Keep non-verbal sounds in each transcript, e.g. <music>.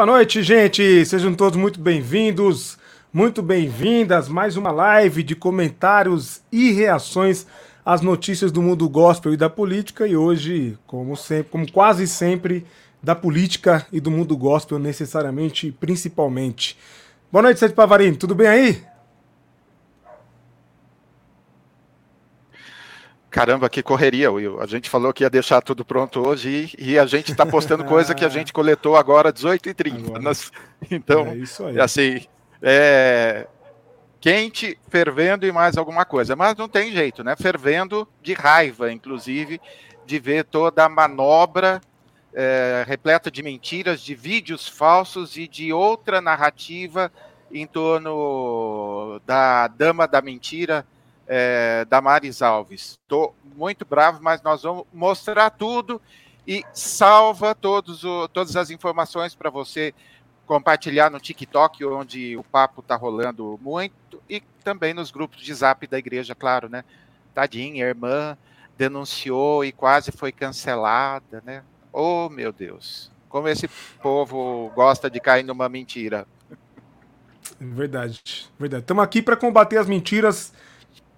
Boa noite, gente. Sejam todos muito bem-vindos, muito bem-vindas. Mais uma live de comentários e reações às notícias do mundo gospel e da política. E hoje, como sempre, como quase sempre, da política e do mundo gospel necessariamente principalmente. Boa noite, Sérgio Pavarini. Tudo bem aí? Caramba, que correria, Will. A gente falou que ia deixar tudo pronto hoje e, e a gente está postando <laughs> coisa que a gente coletou agora 18h30. Nas... Então, é isso aí. assim, é quente, fervendo e mais alguma coisa. Mas não tem jeito, né? Fervendo de raiva, inclusive, de ver toda a manobra é, repleta de mentiras, de vídeos falsos e de outra narrativa em torno da dama da mentira é, Damares Alves. Estou muito bravo, mas nós vamos mostrar tudo e salva todos o, todas as informações para você compartilhar no TikTok, onde o papo está rolando muito, e também nos grupos de zap da igreja, claro, né? Tadinha, irmã denunciou e quase foi cancelada, né? Oh, meu Deus. Como esse povo gosta de cair numa mentira. Verdade, verdade. Estamos aqui para combater as mentiras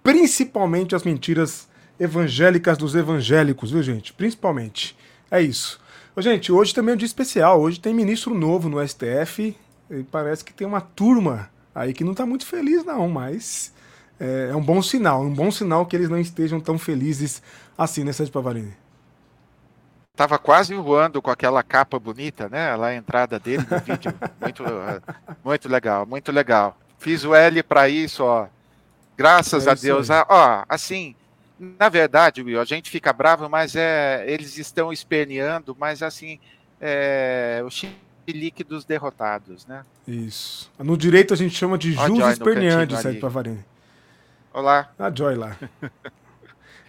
principalmente as mentiras evangélicas dos evangélicos, viu, gente? Principalmente. É isso. Gente, hoje também é um dia especial. Hoje tem ministro novo no STF. E parece que tem uma turma aí que não está muito feliz, não, mas é, é, um bom sinal. Um bom sinal que eles não estejam tão felizes assim, né, Sérgio Pavarini? Tava quase voando com aquela capa bonita, né? Lá a entrada dele no vídeo. Muito, <laughs> muito legal, muito legal. Fiz o L para isso, ó. Graças é a Deus. Ah, ó, assim, na verdade, Will, a gente fica bravo, mas é, eles estão esperneando, mas assim, é, o chilique dos derrotados, né? Isso. No direito a gente chama de jus esperneante, Sérgio Pavarini. Olá. A Joy lá. <laughs>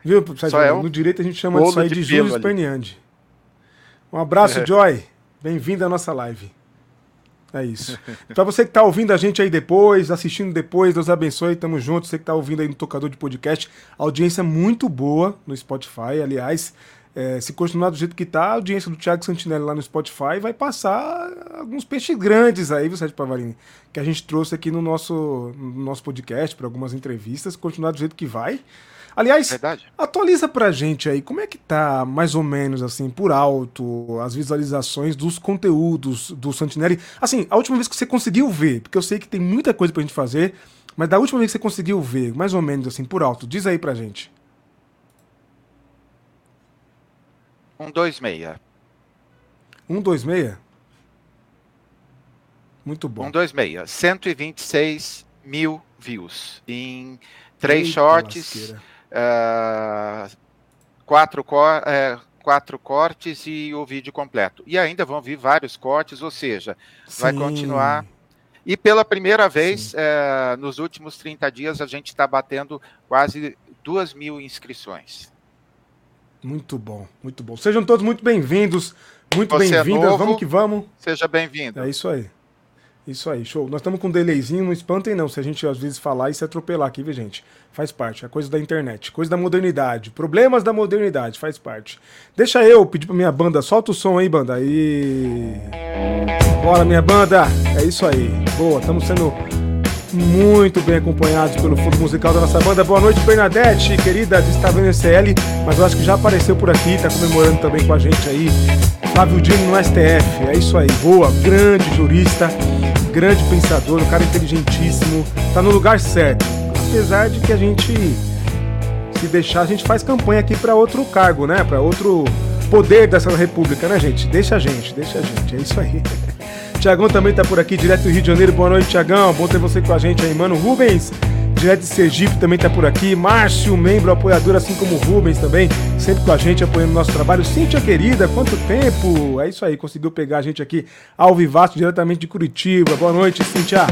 Viu, Sérgio? É um no direito a gente chama disso aí de, de jus esperneante. Um abraço, é. <laughs> Joy. Bem-vindo à nossa live. É isso. Para você que está ouvindo a gente aí depois, assistindo depois, Deus abençoe, tamo junto. Você que está ouvindo aí no tocador de podcast, audiência muito boa no Spotify. Aliás, é, se continuar do jeito que tá, a audiência do Thiago Santinelli lá no Spotify vai passar alguns peixes grandes aí, viu, Sérgio Pavarini? Que a gente trouxe aqui no nosso, no nosso podcast para algumas entrevistas. Continuar do jeito que vai. Aliás, Verdade. atualiza pra gente aí, como é que tá, mais ou menos, assim, por alto, as visualizações dos conteúdos do Santinelli? Assim, a última vez que você conseguiu ver, porque eu sei que tem muita coisa pra gente fazer, mas da última vez que você conseguiu ver, mais ou menos, assim, por alto, diz aí pra gente. Um, dois, meia. Um, dois, meia? Muito bom. Um, dois, meia. 126 mil views em três Eita shorts. Lasqueira uh, quatro, cor, uh, quatro cortes e o vídeo completo. E ainda vão vir vários cortes, ou seja, Sim. vai continuar. E pela primeira vez, uh, nos últimos 30 dias, a gente está batendo quase duas mil inscrições. Muito bom, muito bom. Sejam todos muito bem-vindos, muito é bem-vindas. É vamos que vamos. Seja bem-vindo. É isso aí. Isso aí, show. Nós estamos com um delayzinho, não espantem não, se a gente às vezes falar e se atropelar aqui, viu, gente? Faz parte, é coisa da internet, coisa da modernidade, problemas da modernidade, faz parte. Deixa eu pedir pra minha banda, solta o som aí, banda. Aí. Bora, minha banda! É isso aí. Boa, estamos sendo muito bem acompanhados pelo fundo musical da nossa banda. Boa noite, Bernadette, querida, está vendo SL, mas eu acho que já apareceu por aqui, tá comemorando também com a gente aí. Flávio Dino no STF, é isso aí, boa, grande jurista, grande pensador, um cara inteligentíssimo, tá no lugar certo. Apesar de que a gente, se deixar, a gente faz campanha aqui para outro cargo, né? Para outro poder dessa república, né, gente? Deixa a gente, deixa a gente, é isso aí. <laughs> Tiagão também tá por aqui, direto do Rio de Janeiro. Boa noite, Tiagão. Bom ter você com a gente aí, mano. Rubens, direto de Sergipe, também tá por aqui. Márcio, membro apoiador, assim como Rubens também, sempre com a gente, apoiando o nosso trabalho. Cíntia, querida, quanto tempo? É isso aí, conseguiu pegar a gente aqui ao vivaço, diretamente de Curitiba. Boa noite, Cíntia.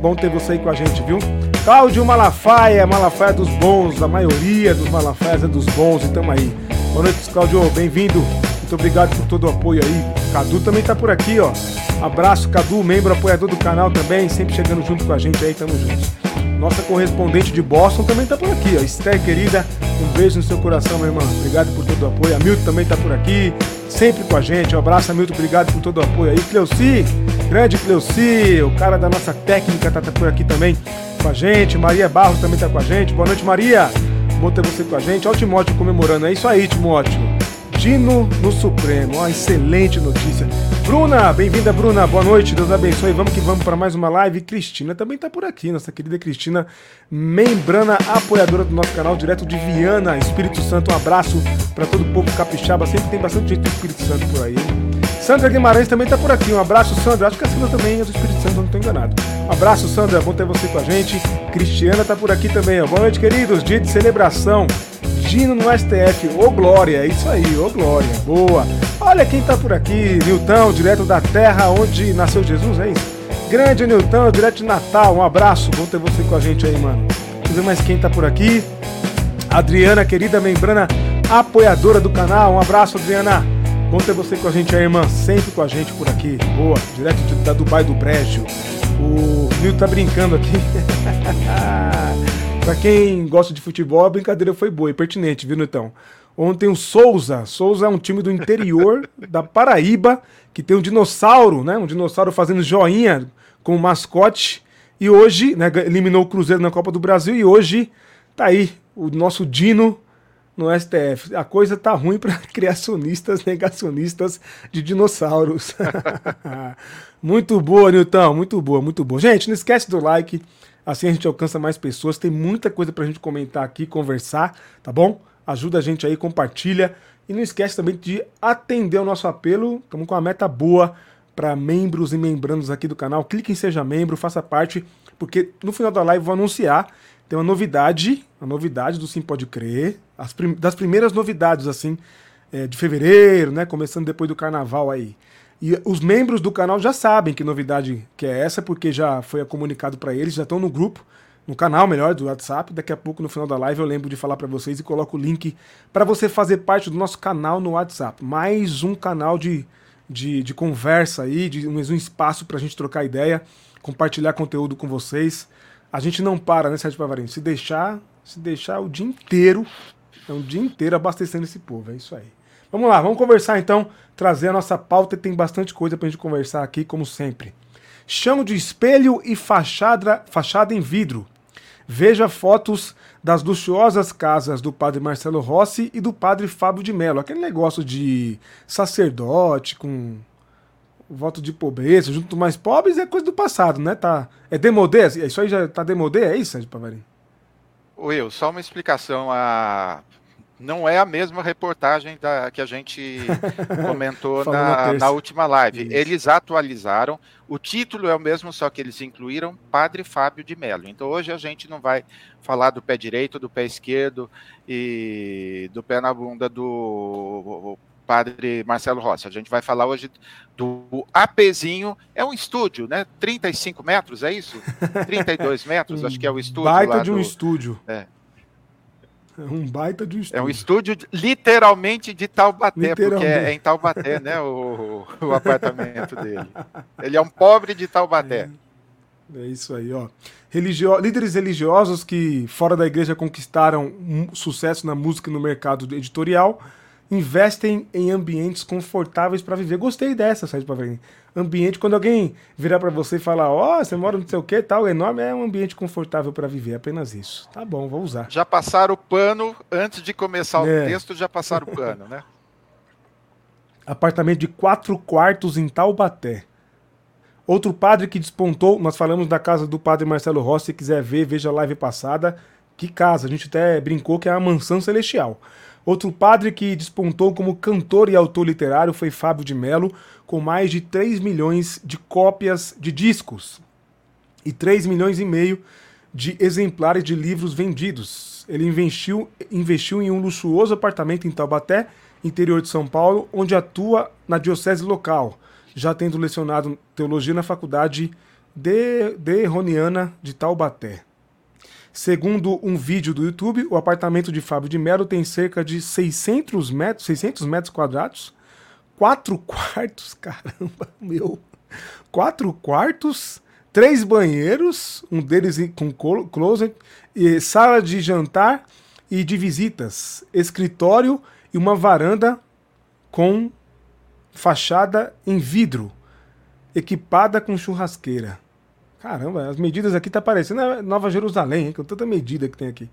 Bom ter você aí com a gente, viu? Cláudio Malafaia, Malafaia dos bons, a maioria dos Malafaias é dos bons, e tamo aí. Boa noite, Cláudio, bem-vindo. Muito obrigado por todo o apoio aí. Cadu também tá por aqui, ó. Abraço, Cadu, membro apoiador do canal também, sempre chegando junto com a gente aí, tamo juntos. Nossa correspondente de Boston também tá por aqui, ó. Esther, querida, um beijo no seu coração, meu irmão. Obrigado por todo o apoio. A Milton também tá por aqui, sempre com a gente. Um abraço, Milton. Obrigado por todo o apoio aí. Cleuci, grande Cleuci, o cara da nossa técnica tá, tá por aqui também com a gente. Maria Barros também tá com a gente. Boa noite, Maria. Bom ter você com a gente. Olha o Timóteo comemorando. É isso aí, Timóteo. Dino no Supremo. Ó, excelente notícia. Bruna, bem-vinda, Bruna. Boa noite, Deus abençoe. Vamos que vamos para mais uma live. Cristina também está por aqui, nossa querida Cristina, membrana apoiadora do nosso canal, direto de Viana, Espírito Santo. Um abraço para todo o povo capixaba. Sempre tem bastante gente do Espírito Santo por aí. Sandra Guimarães também está por aqui. Um abraço, Sandra. Acho que a Sandra também é do Espírito Santo, não estou enganado. Um abraço, Sandra. Bom ter você com a gente. Cristiana está por aqui também. Ó. Boa noite, queridos. Dia de celebração. Dino no STF. Ô Glória, é isso aí, ô Glória. Boa. Olha quem tá por aqui, Nilton, direto da terra onde nasceu Jesus, é isso? Grande Nilton, direto de Natal. Um abraço, bom ter você com a gente aí, mano. Deixa eu ver mais quem tá por aqui. Adriana, querida membrana, apoiadora do canal. Um abraço, Adriana. Bom ter você com a gente aí, irmã. Sempre com a gente por aqui. Boa, direto de, da Dubai do Brejo. O Nilton tá brincando aqui. <laughs> Pra quem gosta de futebol, a brincadeira foi boa e pertinente, viu, Nutão? Ontem o Souza, Souza é um time do interior <laughs> da Paraíba, que tem um dinossauro, né? Um dinossauro fazendo joinha como mascote. E hoje, né, eliminou o Cruzeiro na Copa do Brasil e hoje tá aí o nosso Dino no STF. A coisa tá ruim para <laughs> criacionistas, negacionistas de dinossauros. <laughs> muito boa, Nilton, muito boa, muito boa. Gente, não esquece do like. Assim a gente alcança mais pessoas. Tem muita coisa pra gente comentar aqui, conversar, tá bom? Ajuda a gente aí, compartilha. E não esquece também de atender o nosso apelo. Estamos com uma meta boa para membros e membranos aqui do canal. Clique em Seja Membro, faça parte, porque no final da live vou anunciar. Tem uma novidade, a novidade do Sim Pode Crer, prim das primeiras novidades, assim, é, de fevereiro, né? Começando depois do carnaval aí. E os membros do canal já sabem que novidade que é essa, porque já foi comunicado para eles, já estão no grupo, no canal melhor do WhatsApp. Daqui a pouco no final da live eu lembro de falar para vocês e coloco o link para você fazer parte do nosso canal no WhatsApp. Mais um canal de, de, de conversa aí, de mais um espaço para a gente trocar ideia, compartilhar conteúdo com vocês. A gente não para, né, Sérgio Pavarinho? Se deixar, se deixar o dia inteiro, é um dia inteiro abastecendo esse povo, é isso aí. Vamos lá, vamos conversar então, trazer a nossa pauta e tem bastante coisa pra gente conversar aqui, como sempre. Chão de espelho e fachada, fachada em vidro. Veja fotos das luxuosas casas do padre Marcelo Rossi e do padre Fábio de Mello. Aquele negócio de sacerdote com voto de pobreza, junto mais pobres, é coisa do passado, né? Tá, é demodê? Isso aí já tá demodê? É isso, Sérgio Pavarim? Will, só uma explicação. A não é a mesma reportagem da, que a gente <laughs> comentou na, na, última live. Isso. Eles atualizaram, o título é o mesmo, só que eles incluíram Padre Fábio de Mello. Então hoje a gente não vai falar do pé direito, do pé esquerdo e do pé na bunda do Padre Marcelo Rossi. A gente vai falar hoje do APzinho, é um estúdio, né? 35 metros, é isso? <laughs> 32 metros, acho que é o estúdio. Baita de um do, estúdio. É, é um baita de um estúdio. É um estúdio literalmente de Taubaté, porque é, em Taubaté, né, o, o apartamento dele. Ele é um pobre de Taubaté. É, é isso aí, ó. Religio... Líderes religiosos que fora da igreja conquistaram um sucesso na música e no mercado editorial investem em ambientes confortáveis para viver. Gostei dessa, Sérgio Pavarini. Ambiente, quando alguém virar para você e falar, ó, oh, você mora não sei o que, tal, é enorme, é um ambiente confortável para viver, apenas isso. Tá bom, vou usar. Já passaram o pano, antes de começar é. o texto, já passaram o pano, né? <laughs> Apartamento de quatro quartos em Taubaté. Outro padre que despontou, nós falamos da casa do padre Marcelo Rossi, se quiser ver, veja a live passada. Que casa, a gente até brincou que é a mansão celestial. Outro padre que despontou como cantor e autor literário foi Fábio de Mello, com mais de 3 milhões de cópias de discos e 3 milhões e meio de exemplares de livros vendidos. Ele investiu, investiu em um luxuoso apartamento em Taubaté, interior de São Paulo, onde atua na diocese local, já tendo lecionado teologia na faculdade de, de Roniana de Taubaté. Segundo um vídeo do YouTube, o apartamento de Fábio de Mello tem cerca de 600 metros, 600 metros quadrados, quatro <laughs> quartos, caramba, meu, quatro quartos, três banheiros, um deles com closet, e sala de jantar e de visitas, escritório e uma varanda com fachada em vidro, equipada com churrasqueira. Caramba, as medidas aqui tá parecendo Nova Jerusalém, hein, com tanta medida que tem aqui.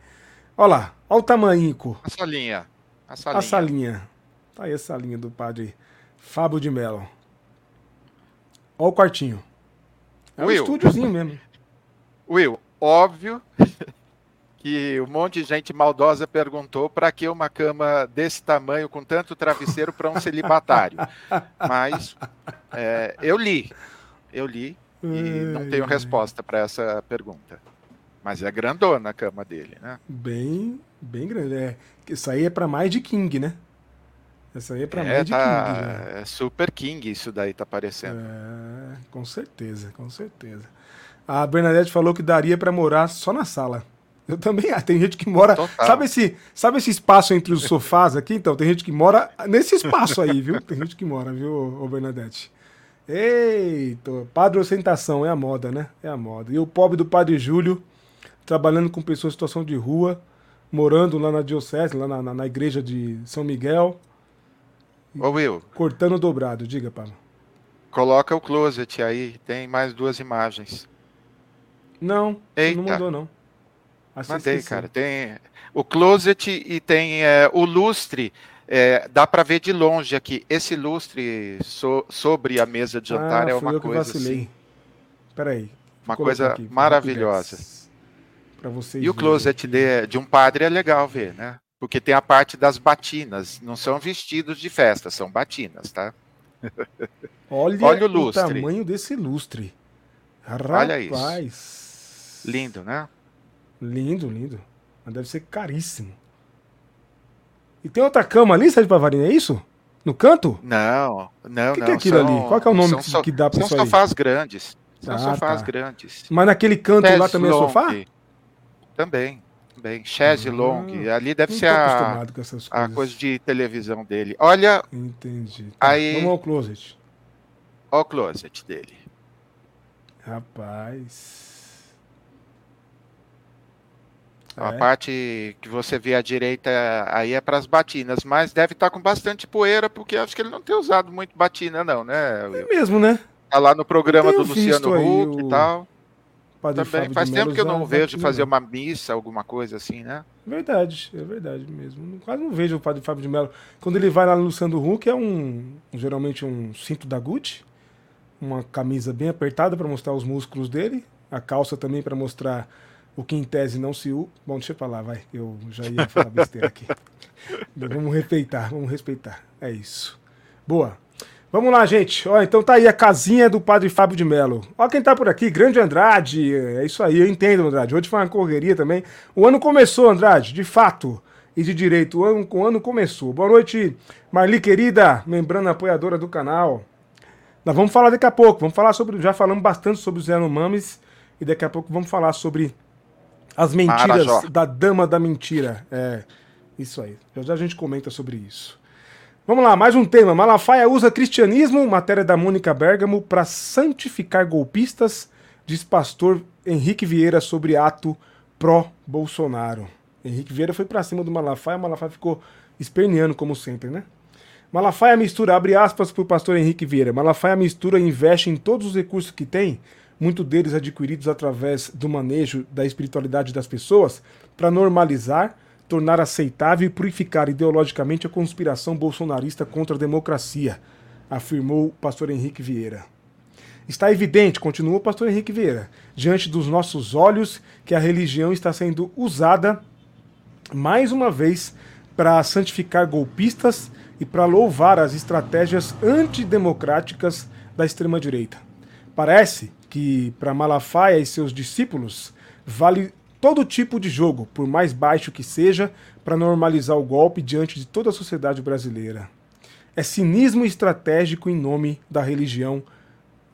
Olha lá, olha o tamanho. A salinha. A salinha. A salinha. Tá aí a salinha do padre Fábio de Mello. Olha o quartinho. É Will. um estúdiozinho mesmo. Will, óbvio <laughs> que um monte de gente maldosa perguntou para que uma cama desse tamanho, com tanto travesseiro, para um celibatário. <laughs> Mas é, eu li, eu li e não tenho resposta para essa pergunta. Mas é grandona a cama dele, né? Bem, bem grande. É, isso aí é para mais de King, né? Essa aí é para é, mais tá, de King. Já. É super King isso daí tá parecendo. É, com certeza, com certeza. A Bernadette falou que daria para morar só na sala. Eu também. Ah, tem gente que mora. Total. Sabe esse, sabe esse espaço entre os sofás aqui? Então, tem gente que mora nesse espaço aí, viu? Tem gente que mora, viu, Bernadette? Eita, padre ostentação, é a moda, né? É a moda. E o pobre do padre Júlio, trabalhando com pessoas em situação de rua, morando lá na diocese, lá na, na, na igreja de São Miguel. Ô Will. Cortando dobrado, diga, Pablo. Coloca o closet aí, tem mais duas imagens. Não, Eita. não mandou não. Mandei, cara. Tem o closet e tem é, o lustre. É, dá para ver de longe aqui. Esse lustre so, sobre a mesa de jantar ah, é uma coisa assim. Peraí. Uma coisa aqui, maravilhosa. Para vocês. E o closet de, de um padre é legal ver, né? Porque tem a parte das batinas. Não são vestidos de festa, são batinas, tá? <laughs> Olha, Olha o lustre. O tamanho desse lustre. Rapaz. Olha isso. Lindo, né? Lindo, lindo. Mas deve ser caríssimo. E tem outra cama ali, Sérgio Pavarini, é isso? No canto? Não, não, que não. Que é aquilo são, ali? Qual é o nome que, que dá pra São sofás grandes. São ah, sofás tá. grandes. Mas naquele canto Chaise lá também long. é sofá? Também, também. Chaise ah, long. Ali deve ser a, a coisa de televisão dele. Olha. Entendi. Tá, aí, vamos ao closet. Olha o closet dele. Rapaz. A é. parte que você vê à direita aí é para as batinas, mas deve estar tá com bastante poeira, porque acho que ele não tem usado muito batina, não, né? É mesmo, né? Tá lá no programa do Luciano Huck o... e tal. Padre Também faz tempo que eu não vejo fazer uma missa, alguma coisa assim, né? Verdade, é verdade mesmo. Quase não vejo o Padre Fábio de Mello. Quando ele vai lá no Luciano Huck, é um geralmente um cinto da Gucci, uma camisa bem apertada para mostrar os músculos dele, a calça também para mostrar o que em tese não se usa. Bom, deixa eu falar, vai. Eu já ia falar besteira aqui. <laughs> vamos respeitar, vamos respeitar. É isso. Boa. Vamos lá, gente. Ó, então tá aí a casinha do Padre Fábio de Mello. Ó quem tá por aqui, Grande Andrade. É isso aí, eu entendo, Andrade. Hoje foi uma correria também. O ano começou, Andrade, de fato. E de direito, o ano, o ano começou. Boa noite, Marli querida, membrana apoiadora do canal. Nós vamos falar daqui a pouco. Vamos falar sobre. Já falamos bastante sobre o Zé Mames. E daqui a pouco vamos falar sobre as mentiras Marajó. da dama da mentira. É, isso aí. Já já a gente comenta sobre isso. Vamos lá, mais um tema. Malafaia usa cristianismo, matéria da Mônica Bergamo, para santificar golpistas, diz pastor Henrique Vieira sobre ato pró-Bolsonaro. Henrique Vieira foi para cima do Malafaia, Malafaia ficou esperneando como sempre, né? Malafaia mistura, abre aspas para o pastor Henrique Vieira, Malafaia mistura e investe em todos os recursos que tem muitos deles adquiridos através do manejo da espiritualidade das pessoas, para normalizar, tornar aceitável e purificar ideologicamente a conspiração bolsonarista contra a democracia, afirmou o pastor Henrique Vieira. Está evidente, continuou o pastor Henrique Vieira, diante dos nossos olhos, que a religião está sendo usada mais uma vez para santificar golpistas e para louvar as estratégias antidemocráticas da extrema-direita. Parece que para Malafaia e seus discípulos vale todo tipo de jogo, por mais baixo que seja, para normalizar o golpe diante de toda a sociedade brasileira. É cinismo estratégico em nome da religião,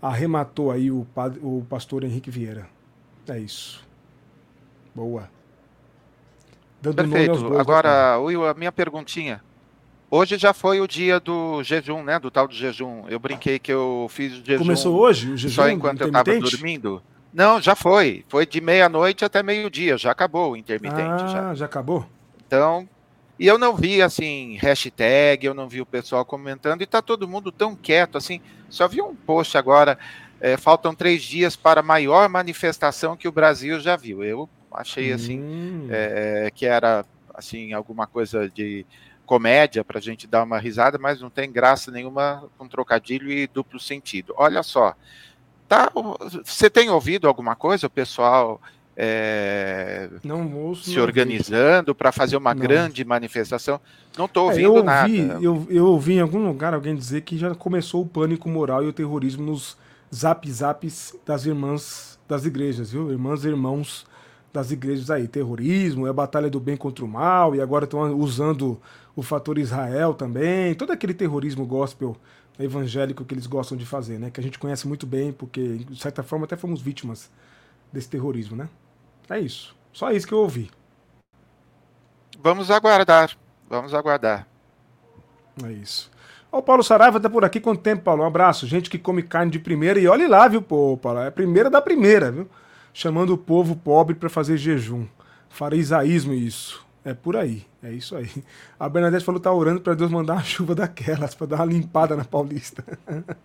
arrematou aí o, o pastor Henrique Vieira. É isso. Boa. Dando Perfeito. Agora, Will, a minha perguntinha. Hoje já foi o dia do jejum, né? Do tal do jejum. Eu brinquei que eu fiz o jejum. Começou hoje o jejum? Só enquanto eu estava dormindo. Não, já foi. Foi de meia-noite até meio-dia. Já acabou o intermitente. Ah, já. já acabou? Então, e eu não vi, assim, hashtag, eu não vi o pessoal comentando, e tá todo mundo tão quieto, assim. Só vi um post agora, é, faltam três dias para a maior manifestação que o Brasil já viu. Eu achei, assim, hum. é, que era, assim, alguma coisa de comédia para a gente dar uma risada, mas não tem graça nenhuma com trocadilho e duplo sentido. Olha só, tá? Você tem ouvido alguma coisa, o pessoal é, ouço, se organizando para fazer uma não. grande manifestação? Não estou ouvindo é, eu ouvi, nada. Eu, eu ouvi em algum lugar alguém dizer que já começou o pânico moral e o terrorismo nos zap zaps das irmãs das igrejas, viu? Irmãs e irmãos das igrejas aí. Terrorismo, é a batalha do bem contra o mal, e agora estão usando o fator Israel também, todo aquele terrorismo gospel evangélico que eles gostam de fazer, né? Que a gente conhece muito bem, porque, de certa forma, até fomos vítimas desse terrorismo, né? É isso. Só isso que eu ouvi. Vamos aguardar. Vamos aguardar. É isso. Ó, o Paulo Saraiva tá por aqui. Quanto tempo, Paulo? Um abraço. Gente que come carne de primeira. E olhe lá, viu, pô, Paulo? É a primeira da primeira, viu? Chamando o povo pobre para fazer jejum. Farisaísmo isso. É por aí, é isso aí. A Bernadette falou que tá orando para Deus mandar uma chuva daquelas, para dar uma limpada na Paulista. <laughs>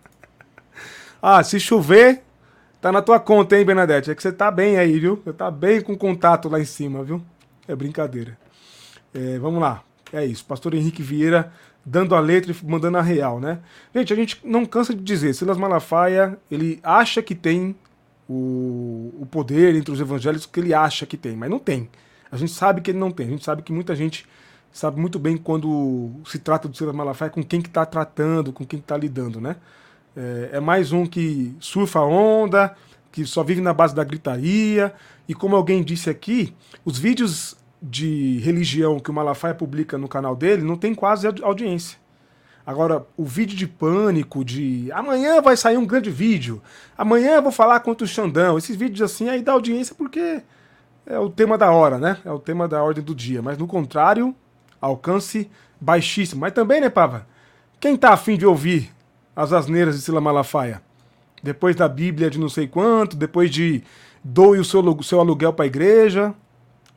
ah, se chover, tá na tua conta, hein, Bernadette? É que você tá bem aí, viu? Você tá bem com contato lá em cima, viu? É brincadeira. É, vamos lá, é isso. Pastor Henrique Vieira dando a letra e mandando a real, né? Gente, a gente não cansa de dizer, Silas Malafaia, ele acha que tem o, o poder entre os evangélicos que ele acha que tem, mas não tem. A gente sabe que ele não tem. A gente sabe que muita gente sabe muito bem quando se trata do Silas Malafaia com quem que está tratando, com quem está lidando, né? É, é, mais um que surfa a onda, que só vive na base da gritaria. E como alguém disse aqui, os vídeos de religião que o Malafaia publica no canal dele não tem quase audiência. Agora, o vídeo de pânico, de amanhã vai sair um grande vídeo, amanhã eu vou falar contra o Xandão, esses vídeos assim aí dá audiência porque é o tema da hora, né? É o tema da ordem do dia. Mas no contrário, alcance baixíssimo. Mas também, né, Pava? Quem tá afim de ouvir as asneiras de Sila Malafaia? Depois da Bíblia de não sei quanto, depois de doe o seu, seu aluguel pra igreja.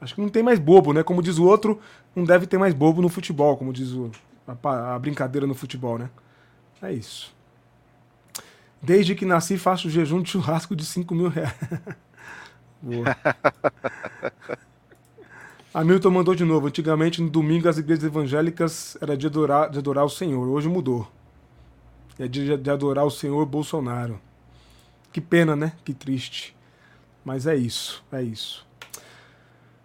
Acho que não tem mais bobo, né? Como diz o outro, não deve ter mais bobo no futebol, como diz o, a, a brincadeira no futebol, né? É isso. Desde que nasci, faço jejum de churrasco de 5 mil reais. <laughs> Boa. <laughs> Hamilton mandou de novo. Antigamente, no domingo, as igrejas evangélicas era de adorar, de adorar o Senhor. Hoje mudou. É dia de adorar o Senhor Bolsonaro. Que pena, né? Que triste. Mas é isso, é isso.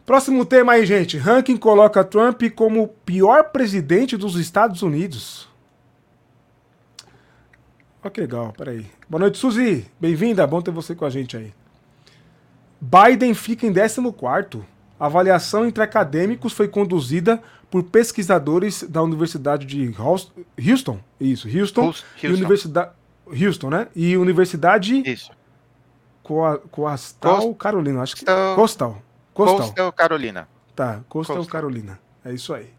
Próximo tema aí, gente. Ranking coloca Trump como o pior presidente dos Estados Unidos. Olha que legal, peraí. Boa noite, Suzy. Bem-vinda, bom ter você com a gente aí. Biden fica em 14. A avaliação entre acadêmicos foi conduzida por pesquisadores da Universidade de Houston, isso, Houston, Houston. e Universidade Houston, né? E Universidade Isso. Coastal Coast... Carolina, acho que Coastal. Coastal. Coastal Carolina. Tá, Coastal, Coastal Carolina. É isso aí.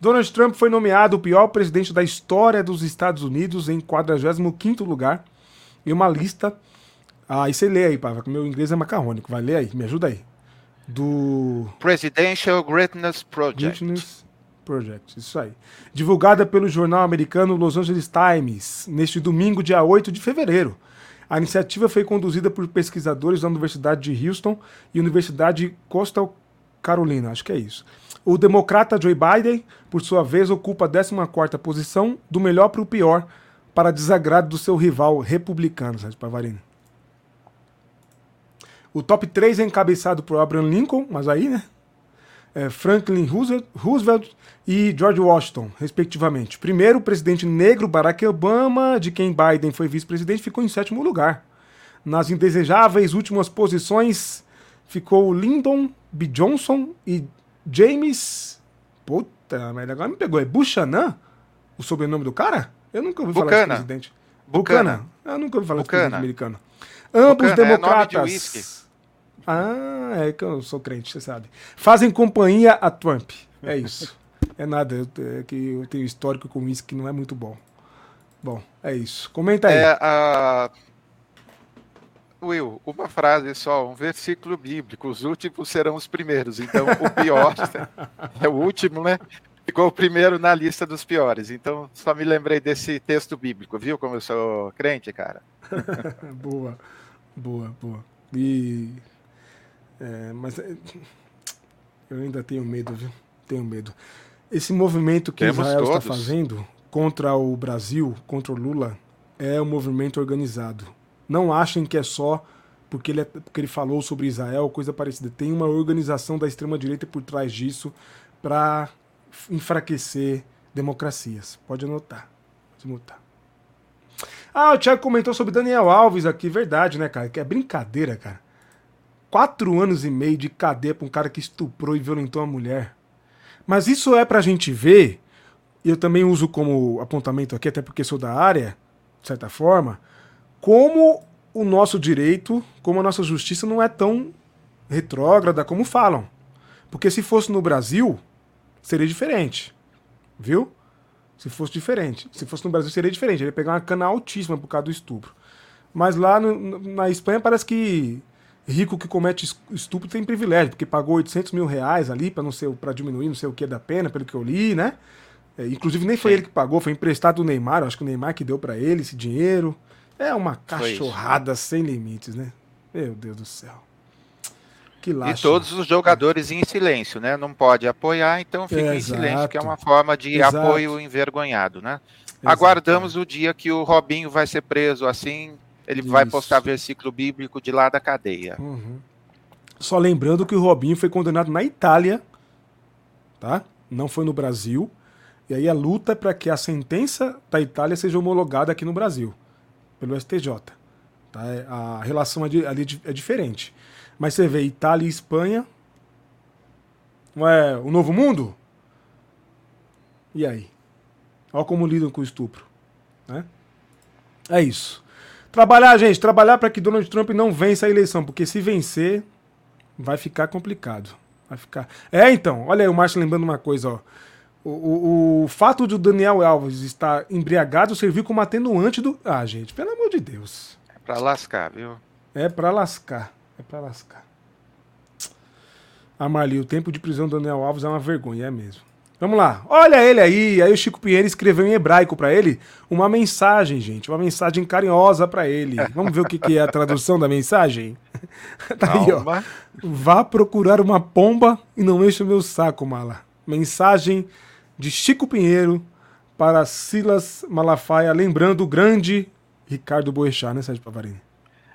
Donald Trump foi nomeado o pior presidente da história dos Estados Unidos em 45º lugar em uma lista ah, e você lê aí, Pava, que meu inglês é macarrônico. Vai ler aí, me ajuda aí. Do. Presidential Greatness Project. Greatness Project, isso aí. Divulgada pelo jornal americano Los Angeles Times, neste domingo, dia 8 de fevereiro. A iniciativa foi conduzida por pesquisadores da Universidade de Houston e Universidade Coastal Carolina, acho que é isso. O democrata Joe Biden, por sua vez, ocupa a 14ª posição, do melhor para o pior, para desagrado do seu rival republicano, Sérgio Pavarino. O top 3 é encabeçado por Abraham Lincoln, mas aí, né? É Franklin Roosevelt e George Washington, respectivamente. Primeiro, o presidente negro Barack Obama, de quem Biden foi vice-presidente, ficou em sétimo lugar. Nas indesejáveis últimas posições ficou Lyndon B. Johnson e James. Puta, mas agora me pegou. É Buchanan? O sobrenome do cara? Eu nunca ouvi Bucana. falar desse presidente. Bucana. Bucana. Eu nunca ouvi falar Bucana. desse presidente americano. Ambos Bucana, é democratas. É ah, é que eu sou crente, você sabe. Fazem companhia a Trump. É isso. é nada, é que eu tenho histórico com isso que não é muito bom. Bom, é isso. Comenta aí. É, a... Will, uma frase só, um versículo bíblico. Os últimos serão os primeiros. Então, o pior <laughs> é o último, né? Ficou o primeiro na lista dos piores. Então, só me lembrei desse texto bíblico, viu? Como eu sou crente, cara. <laughs> boa, boa, boa. E. É, mas é, eu ainda tenho medo, viu? Tenho medo. Esse movimento que Temos Israel todos. está fazendo contra o Brasil, contra o Lula, é um movimento organizado não achem que é só porque ele, é, porque ele falou sobre Israel, coisa parecida. Tem uma organização da extrema-direita por trás disso para enfraquecer democracias. Pode anotar. Pode anotar. Ah, o Thiago comentou sobre Daniel Alves aqui, verdade, né, cara? Que é brincadeira, cara. Quatro anos e meio de cadeia pra um cara que estuprou e violentou a mulher. Mas isso é pra gente ver, eu também uso como apontamento aqui, até porque sou da área, de certa forma, como o nosso direito, como a nossa justiça não é tão retrógrada como falam. Porque se fosse no Brasil, seria diferente. Viu? Se fosse diferente. Se fosse no Brasil, seria diferente. Ele ia pegar uma cana altíssima por causa do estupro. Mas lá no, na Espanha parece que rico que comete estupro tem privilégio, porque pagou 800 mil reais ali para não ser para diminuir não sei o que da pena, pelo que eu li, né? É, inclusive nem foi Sim. ele que pagou, foi emprestado do Neymar, acho que o Neymar que deu para ele esse dinheiro. É uma cachorrada sem limites, né? Meu Deus do céu. Que E todos os jogadores em silêncio, né? Não pode apoiar, então fica é, em silêncio, que é uma forma de exato. apoio envergonhado, né? Exato. Aguardamos o dia que o Robinho vai ser preso assim, ele Isso. vai postar versículo bíblico de lá da cadeia. Uhum. Só lembrando que o Robinho foi condenado na Itália, tá? Não foi no Brasil. E aí a luta é para que a sentença da Itália seja homologada aqui no Brasil pelo STJ. Tá? É, a relação ali é diferente. Mas você vê Itália e Espanha. Não é o novo mundo? E aí? Olha como lidam com o estupro. Né? É isso. Trabalhar, gente, trabalhar para que Donald Trump não vença a eleição, porque se vencer, vai ficar complicado. Vai ficar. É, então, olha aí o Márcio lembrando uma coisa, ó. O, o, o, fato de o Daniel Alves estar embriagado serviu como atenuante do. Ah, gente, pelo amor de Deus. É pra lascar, viu? É pra lascar. É pra lascar. Marli, o tempo de prisão do Daniel Alves é uma vergonha, é mesmo. Vamos lá. Olha ele aí. Aí o Chico Pinheiro escreveu em hebraico para ele uma mensagem, gente. Uma mensagem carinhosa para ele. Vamos ver o que, que é a tradução da mensagem? <laughs> tá aí, ó. Vá procurar uma pomba e não enche o meu saco, mala. Mensagem de Chico Pinheiro para Silas Malafaia, lembrando o grande Ricardo Boechat, né, Sérgio Pavarini?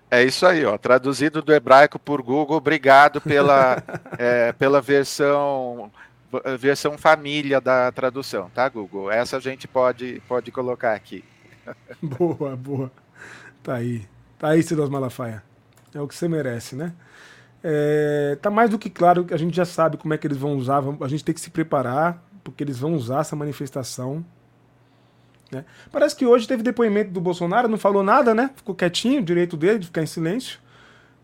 É isso aí, ó. Traduzido do hebraico por Google. Obrigado pela, <laughs> é, pela versão versão família da tradução, tá, Google? Essa a gente pode, pode colocar aqui. <laughs> boa, boa. Tá aí. Tá aí, Silas Malafaia. É o que você merece, né? É, tá mais do que claro que a gente já sabe como é que eles vão usar. A gente tem que se preparar porque eles vão usar essa manifestação. Né? Parece que hoje teve depoimento do Bolsonaro, não falou nada, né? Ficou quietinho, direito dele de ficar em silêncio.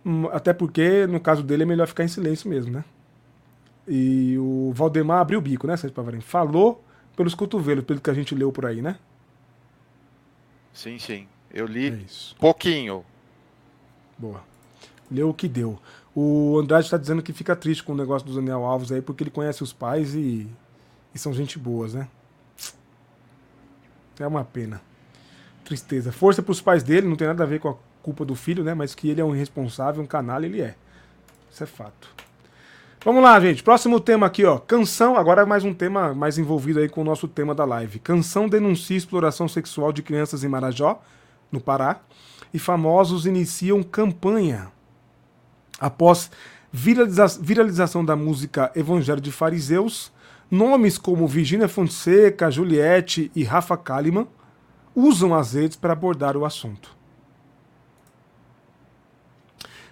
Hum, até porque, no caso dele, é melhor ficar em silêncio mesmo, né? E o Valdemar abriu o bico, né, Sérgio Pavarim? Falou pelos cotovelos, pelo que a gente leu por aí, né? Sim, sim. Eu li é pouquinho. Boa. Leu o que deu. O Andrade está dizendo que fica triste com o negócio do Daniel Alves aí, porque ele conhece os pais e e são gente boas, né? É uma pena. Tristeza. Força para os pais dele, não tem nada a ver com a culpa do filho, né? Mas que ele é um irresponsável, um canal, ele é. Isso é fato. Vamos lá, gente. Próximo tema aqui, ó. Canção. Agora é mais um tema mais envolvido aí com o nosso tema da live. Canção denuncia exploração sexual de crianças em Marajó, no Pará. E famosos iniciam campanha. Após viraliza viralização da música Evangelho de Fariseus, Nomes como Virginia Fonseca, Juliette e Rafa Kalimann usam as redes para abordar o assunto.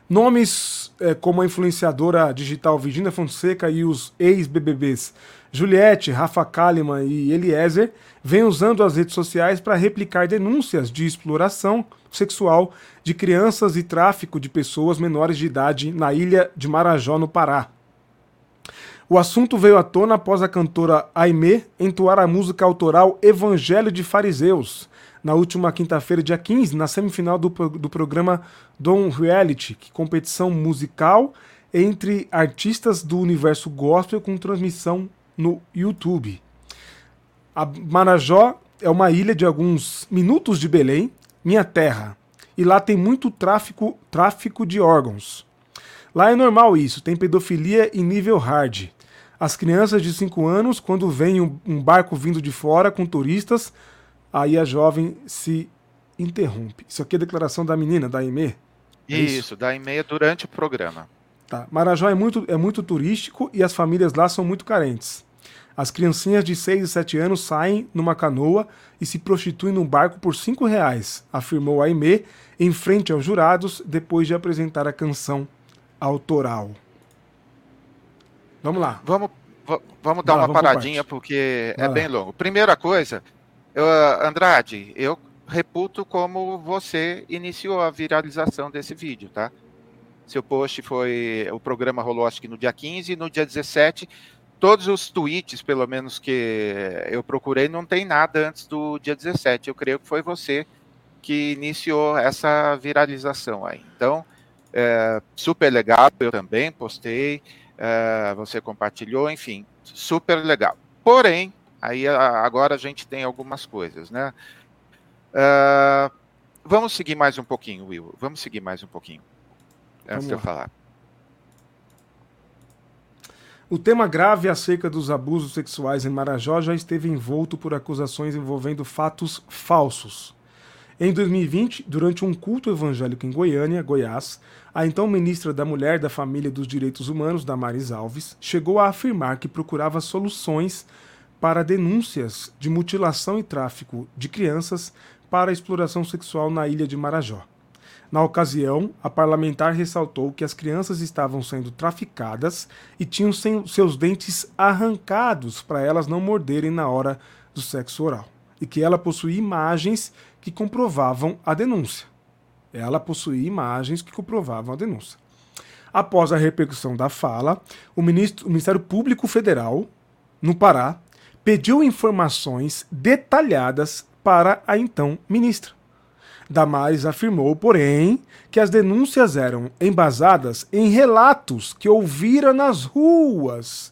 Nomes é, como a influenciadora digital Virginia Fonseca e os ex-BBBs Juliette, Rafa Kalimann e Eliezer vêm usando as redes sociais para replicar denúncias de exploração sexual de crianças e tráfico de pessoas menores de idade na ilha de Marajó, no Pará. O assunto veio à tona após a cantora Aimee entoar a música autoral Evangelho de Fariseus, na última quinta-feira, dia 15, na semifinal do, do programa Don Reality, que competição musical entre artistas do universo gospel com transmissão no YouTube. A Marajó é uma ilha de alguns minutos de Belém, minha terra, e lá tem muito tráfico, tráfico de órgãos. Lá é normal isso, tem pedofilia em nível hard. As crianças de 5 anos, quando vem um, barco vindo de fora com turistas, aí a jovem se interrompe. Isso aqui é a declaração da menina, da Aimee? É isso, isso, da Aimee durante o programa. Tá. Marajó é muito, é muito turístico e as famílias lá são muito carentes. As criancinhas de 6 e 7 anos saem numa canoa e se prostituem num barco por 5 reais, afirmou Aimee em frente aos jurados depois de apresentar a canção autoral. Vamos lá. Vamos, vamos dar Vai, uma vamos paradinha porque Vai é lá. bem longo. Primeira coisa, eu, Andrade, eu reputo como você iniciou a viralização desse vídeo, tá? Seu post foi. O programa rolou acho que no dia 15, no dia 17. Todos os tweets, pelo menos que eu procurei, não tem nada antes do dia 17. Eu creio que foi você que iniciou essa viralização aí. Então, é, super legal, eu também postei, é, você compartilhou, enfim, super legal. Porém, aí agora a gente tem algumas coisas, né? É, vamos seguir mais um pouquinho, Will. Vamos seguir mais um pouquinho antes de eu falar. O tema grave acerca dos abusos sexuais em Marajó já esteve envolto por acusações envolvendo fatos falsos. Em 2020, durante um culto evangélico em Goiânia, Goiás, a então ministra da Mulher, da Família e dos Direitos Humanos, Damares Alves, chegou a afirmar que procurava soluções para denúncias de mutilação e tráfico de crianças para exploração sexual na ilha de Marajó. Na ocasião, a parlamentar ressaltou que as crianças estavam sendo traficadas e tinham seus dentes arrancados para elas não morderem na hora do sexo oral, e que ela possuía imagens que comprovavam a denúncia. Ela possuía imagens que comprovavam a denúncia. Após a repercussão da fala, o, ministro, o Ministério Público Federal, no Pará, pediu informações detalhadas para a então ministra. Damares afirmou, porém, que as denúncias eram embasadas em relatos que ouvira nas ruas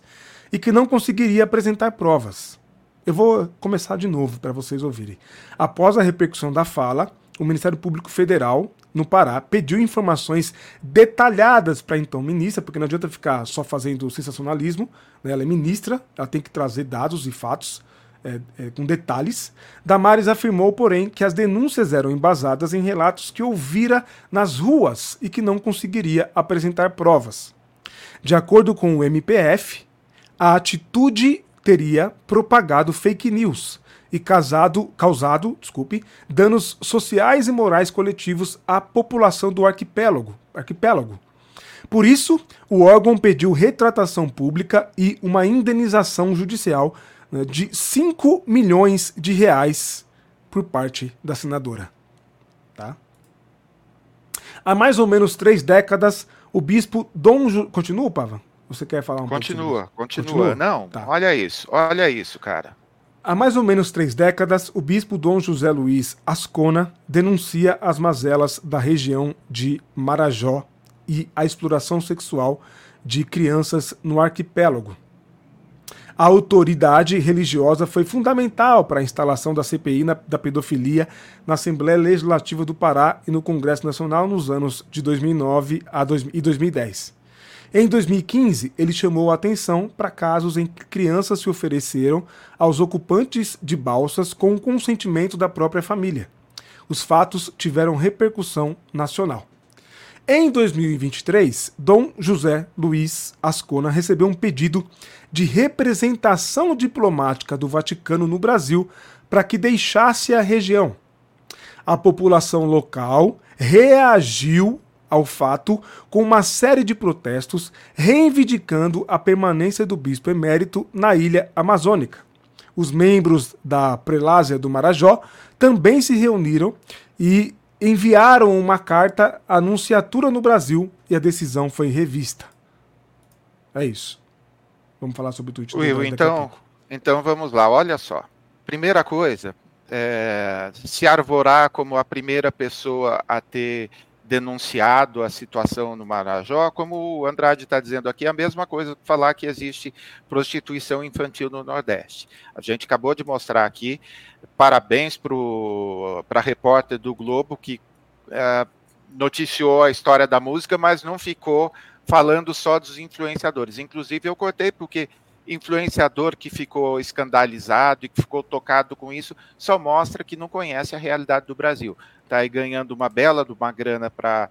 e que não conseguiria apresentar provas. Eu vou começar de novo para vocês ouvirem. Após a repercussão da fala, o Ministério Público Federal, no Pará, pediu informações detalhadas para então ministra, porque não adianta ficar só fazendo sensacionalismo, né? ela é ministra, ela tem que trazer dados e fatos é, é, com detalhes. Damares afirmou, porém, que as denúncias eram embasadas em relatos que ouvira nas ruas e que não conseguiria apresentar provas. De acordo com o MPF, a atitude teria propagado fake news e causado, causado desculpe, danos sociais e morais coletivos à população do arquipélago. arquipélago. Por isso, o órgão pediu retratação pública e uma indenização judicial né, de 5 milhões de reais por parte da senadora. Tá? Há mais ou menos três décadas, o bispo Dom. Ju... Continua, Pava? Você quer falar um continua, Continua, continua. Não, tá. olha isso, olha isso, cara. Há mais ou menos três décadas, o bispo Dom José Luiz Ascona denuncia as mazelas da região de Marajó e a exploração sexual de crianças no arquipélago. A autoridade religiosa foi fundamental para a instalação da CPI na, da pedofilia na Assembleia Legislativa do Pará e no Congresso Nacional nos anos de 2009 a dois, e 2010. Em 2015, ele chamou a atenção para casos em que crianças se ofereceram aos ocupantes de balsas com o consentimento da própria família. Os fatos tiveram repercussão nacional. Em 2023, Dom José Luiz Ascona recebeu um pedido de representação diplomática do Vaticano no Brasil para que deixasse a região. A população local reagiu ao fato com uma série de protestos reivindicando a permanência do bispo emérito na ilha amazônica. Os membros da Prelásia do Marajó também se reuniram e enviaram uma carta à anunciatura no Brasil e a decisão foi revista. É isso. Vamos falar sobre o tweet Will, então, então vamos lá, olha só. Primeira coisa, é, se arvorar como a primeira pessoa a ter denunciado a situação no Marajó, como o Andrade está dizendo aqui, é a mesma coisa que falar que existe prostituição infantil no Nordeste. A gente acabou de mostrar aqui, parabéns para a repórter do Globo que é, noticiou a história da música, mas não ficou falando só dos influenciadores. Inclusive, eu cortei porque influenciador que ficou escandalizado e que ficou tocado com isso só mostra que não conhece a realidade do Brasil. Está aí ganhando uma bela de uma grana para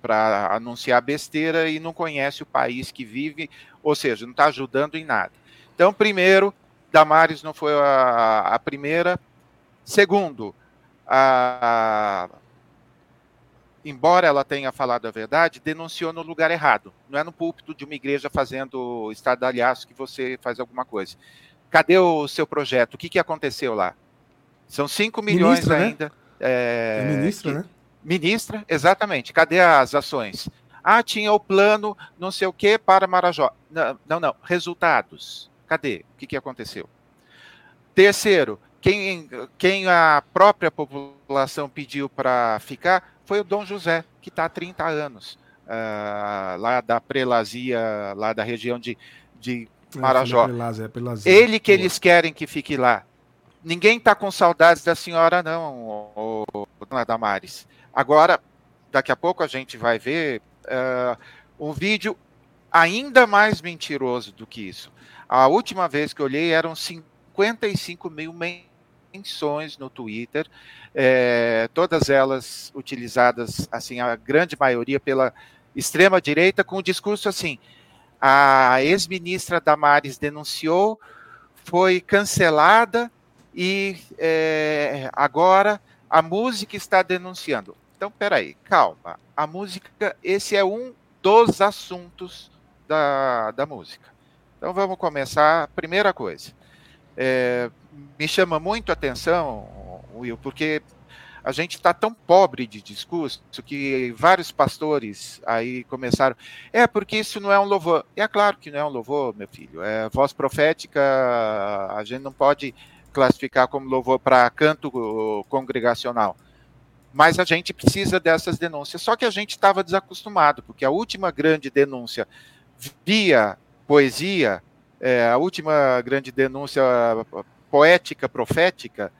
para anunciar besteira e não conhece o país que vive, ou seja, não está ajudando em nada. Então, primeiro, Damares não foi a, a primeira. Segundo, a, embora ela tenha falado a verdade, denunciou no lugar errado. Não é no púlpito de uma igreja fazendo estardalhaço que você faz alguma coisa. Cadê o seu projeto? O que, que aconteceu lá? São 5 milhões ministra, né? ainda. Né? É, é ministra, que, né? Ministra, exatamente. Cadê as ações? Ah, tinha o plano não sei o que para Marajó. Não, não, não. Resultados. Cadê? O que, que aconteceu? Terceiro, quem, quem a própria população pediu para ficar foi o Dom José, que está há 30 anos, uh, lá da prelazia, lá da região de, de é, Marajó. É, prelazia, é prelazia. Ele que eles querem que fique lá. Ninguém está com saudades da senhora, não, o, o, Damares. Agora, daqui a pouco a gente vai ver uh, um vídeo ainda mais mentiroso do que isso. A última vez que eu olhei eram 55 mil menções no Twitter, é, todas elas utilizadas, assim, a grande maioria pela extrema direita, com o discurso assim: a ex-ministra Damares denunciou, foi cancelada e é, agora a música está denunciando. Então, peraí, calma. A música, esse é um dos assuntos da, da música. Então vamos começar. Primeira coisa, é, me chama muito a atenção, Will, porque a gente está tão pobre de discurso que vários pastores aí começaram. É, porque isso não é um louvor. É claro que não é um louvor, meu filho. É voz profética, a gente não pode classificar como louvor para canto congregacional. Mas a gente precisa dessas denúncias. Só que a gente estava desacostumado, porque a última grande denúncia via poesia é, a última grande denúncia poética, profética,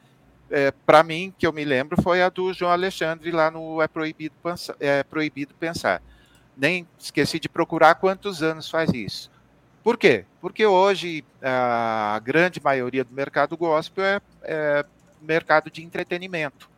é, para mim, que eu me lembro, foi a do João Alexandre lá no É Proibido, Pensar, é Proibido Pensar. Nem esqueci de procurar quantos anos faz isso. Por quê? Porque hoje a grande maioria do mercado gospel é, é mercado de entretenimento.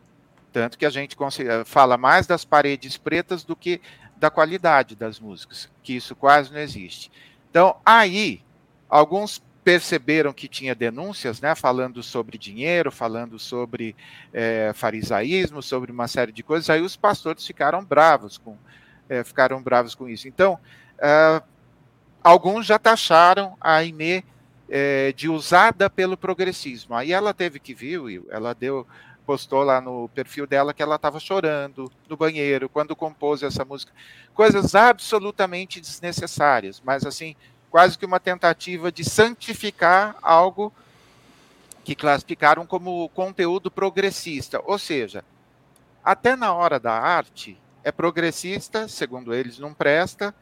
Tanto que a gente fala mais das paredes pretas do que da qualidade das músicas, que isso quase não existe. Então, aí Alguns perceberam que tinha denúncias, né, falando sobre dinheiro, falando sobre é, farisaísmo, sobre uma série de coisas. Aí os pastores ficaram bravos com, é, ficaram bravos com isso. Então, é, alguns já taxaram a Aimee é, de usada pelo progressismo. Aí ela teve que vir, ela deu postou lá no perfil dela que ela estava chorando no banheiro quando compôs essa música. Coisas absolutamente desnecessárias, mas assim, quase que uma tentativa de santificar algo que classificaram como conteúdo progressista. Ou seja, até na hora da arte é progressista, segundo eles, não presta.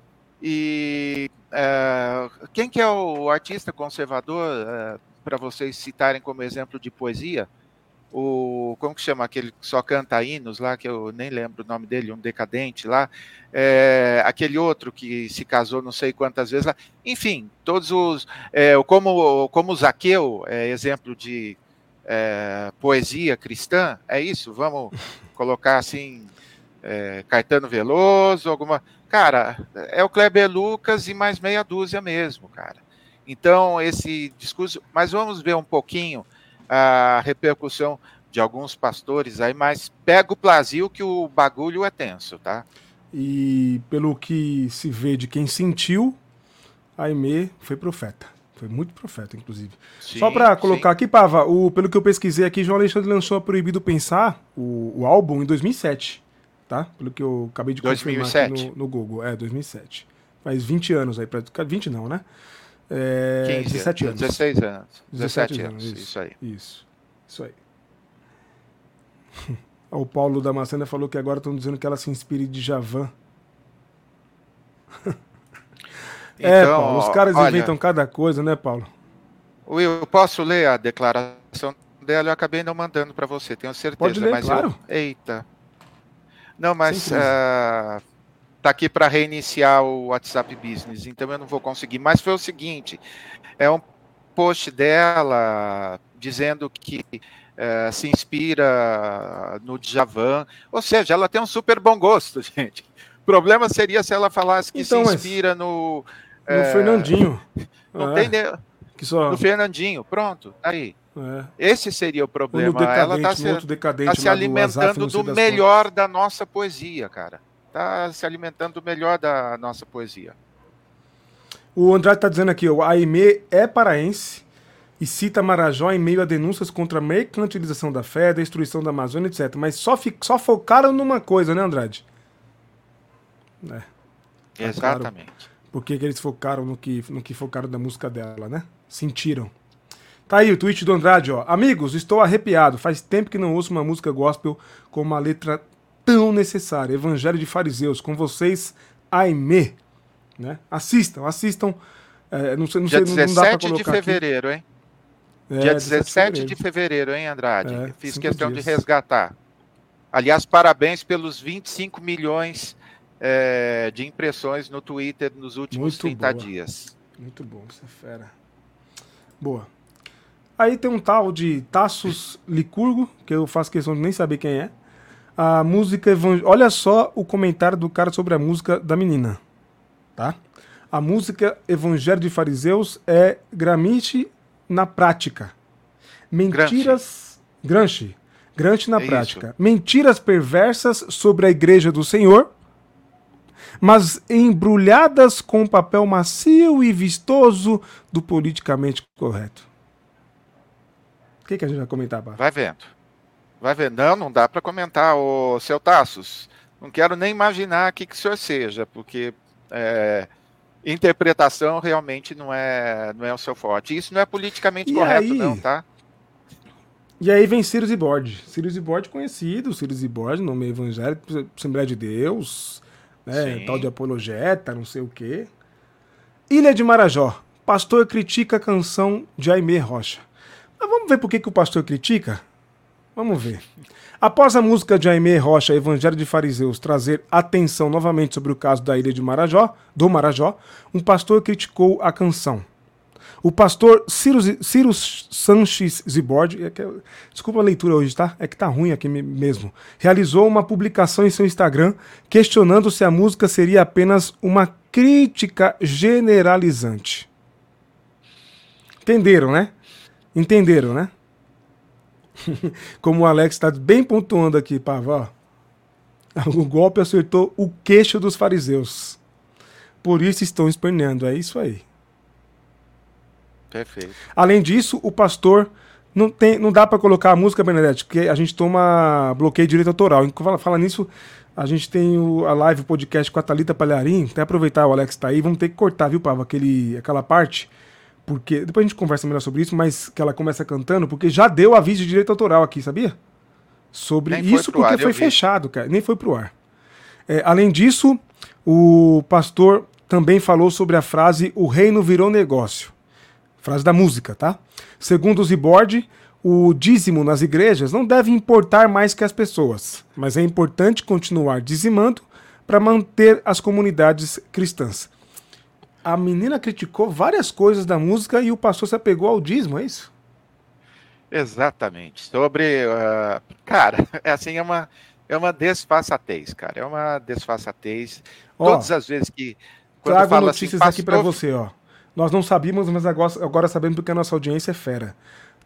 E é, quem que é o artista conservador é, para vocês citarem como exemplo de poesia? O como que chama aquele que só canta hinos lá, que eu nem lembro o nome dele, um decadente lá, é, aquele outro que se casou não sei quantas vezes lá, enfim, todos os, é, como, como o Zaqueu é exemplo de é, poesia cristã, é isso, vamos <laughs> colocar assim, é, Caetano Veloso, alguma, cara, é o Kleber Lucas e mais meia dúzia mesmo, cara, então esse discurso, mas vamos ver um pouquinho, a repercussão de alguns pastores aí, mas pega o Brasil que o bagulho é tenso, tá? E pelo que se vê de quem sentiu, Aimee foi profeta. Foi muito profeta, inclusive. Sim, Só para colocar sim. aqui, Pava, o, pelo que eu pesquisei aqui, João Alexandre lançou a Proibido Pensar, o, o álbum, em 2007, tá? Pelo que eu acabei de 2007. confirmar aqui no, no Google. É, 2007. Faz 20 anos aí, pra, 20 não, né? É, 15, 17 anos. 16 anos. 17, 17 anos, isso, isso, aí. Isso, isso aí. <laughs> o Paulo Damascena falou que agora estão dizendo que ela se inspira de Javan. <laughs> é, então, Paulo, os caras olha, inventam cada coisa, né, Paulo? Will, posso ler a declaração dela? Eu acabei não mandando para você, tenho certeza. Pode ler, mas claro. Eu, eita. Não, mas uh, tá aqui para reiniciar o WhatsApp Business, então eu não vou conseguir. Mas foi o seguinte: é um post dela dizendo que uh, se inspira no Djavan, ou seja, ela tem um super bom gosto, <laughs> gente. O problema seria se ela falasse que então, se inspira no. No é, Fernandinho. <laughs> Não é. tem. Que só... No Fernandinho, pronto, aí. É. Esse seria o problema. Ela está se, tá se alimentando do, do melhor contas. da nossa poesia, cara. Está se alimentando do melhor da nossa poesia. O Andrade está dizendo aqui, o Aimee é paraense e cita Marajó em meio a denúncias contra a mercantilização da fé, destruição da Amazônia, etc. Mas só, só focaram numa coisa, né, Andrade? É. Exatamente. Claro, por que eles focaram no que, no que focaram da música dela, né? Sentiram. Tá aí o tweet do Andrade, ó. Amigos, estou arrepiado. Faz tempo que não ouço uma música gospel com uma letra tão necessária. Evangelho de Fariseus. Com vocês, Aimee. Né? Assistam, assistam. É, não sei, não Dia sei, 17 não dá pra de fevereiro, aqui. hein? É, Dia 17 de fevereiro, hein, Andrade? É, Fiz questão dias. de resgatar. Aliás, parabéns pelos 25 milhões é, de impressões no Twitter nos últimos Muito 30 boa. dias. Muito bom, você é fera. Boa. Aí tem um tal de Tassos Licurgo, que eu faço questão de nem saber quem é. A música evang... Olha só o comentário do cara sobre a música da menina. Tá? A música Evangelho de Fariseus é Gramsci na prática. Mentiras. Gramsci. Gramsci na é prática. Isso. Mentiras perversas sobre a igreja do Senhor, mas embrulhadas com um papel macio e vistoso do politicamente correto. O que, que a gente vai comentar, Bá? Vai vendo. Vai vendo. Não, não dá para comentar, o seu Tassos. Não quero nem imaginar o que, que o senhor seja, porque é, interpretação realmente não é, não é o seu forte. Isso não é politicamente e correto, aí... não, tá? E aí vem Sirius e Borde. Sirius e Borde conhecido, Sirius e Borde, nome evangélico, Assembleia de Deus, né, tal de apologeta, não sei o quê. Ilha de Marajó. Pastor critica a canção de Aimee Rocha. Mas vamos ver por que, que o pastor critica? Vamos ver. Após a música de Aimee Rocha, Evangelho de Fariseus, trazer atenção novamente sobre o caso da ilha de Marajó, do Marajó, um pastor criticou a canção. O pastor Ciro, Ciro Sanches Zibord, é que, desculpa a leitura hoje, tá? É que tá ruim aqui mesmo. Realizou uma publicação em seu Instagram questionando se a música seria apenas uma crítica generalizante. Entenderam, né? Entenderam, né? <laughs> Como o Alex está bem pontuando aqui, Pava. O golpe acertou o queixo dos fariseus. Por isso estão esperneando. É isso aí. Perfeito. Além disso, o pastor não tem, não dá para colocar a música Benedete, porque a gente toma bloqueio de direito autoral. Fala, fala nisso, a gente tem o, a live podcast com a Thalita Palharim. Até aproveitar o Alex tá aí, vamos ter que cortar, viu, Pava, aquele aquela parte porque depois a gente conversa melhor sobre isso, mas que ela começa cantando, porque já deu aviso de direito autoral aqui, sabia? Sobre Nem isso, porque ar, foi fechado, cara. Nem foi pro ar. É, além disso, o pastor também falou sobre a frase O reino virou negócio. Frase da música, tá? Segundo o Zibord, o dízimo nas igrejas não deve importar mais que as pessoas, mas é importante continuar dizimando para manter as comunidades cristãs a menina criticou várias coisas da música e o pastor se apegou ao dízimo, é isso? Exatamente. Sobre. Uh, cara, <laughs> é assim, é uma, é uma desfaçatez, cara. É uma desfaçatez. Ó, Todas as vezes que. Quando trago fala assim, notícias assim, aqui para você, ó. Nós não sabíamos, mas agora, agora sabemos porque a nossa audiência é fera.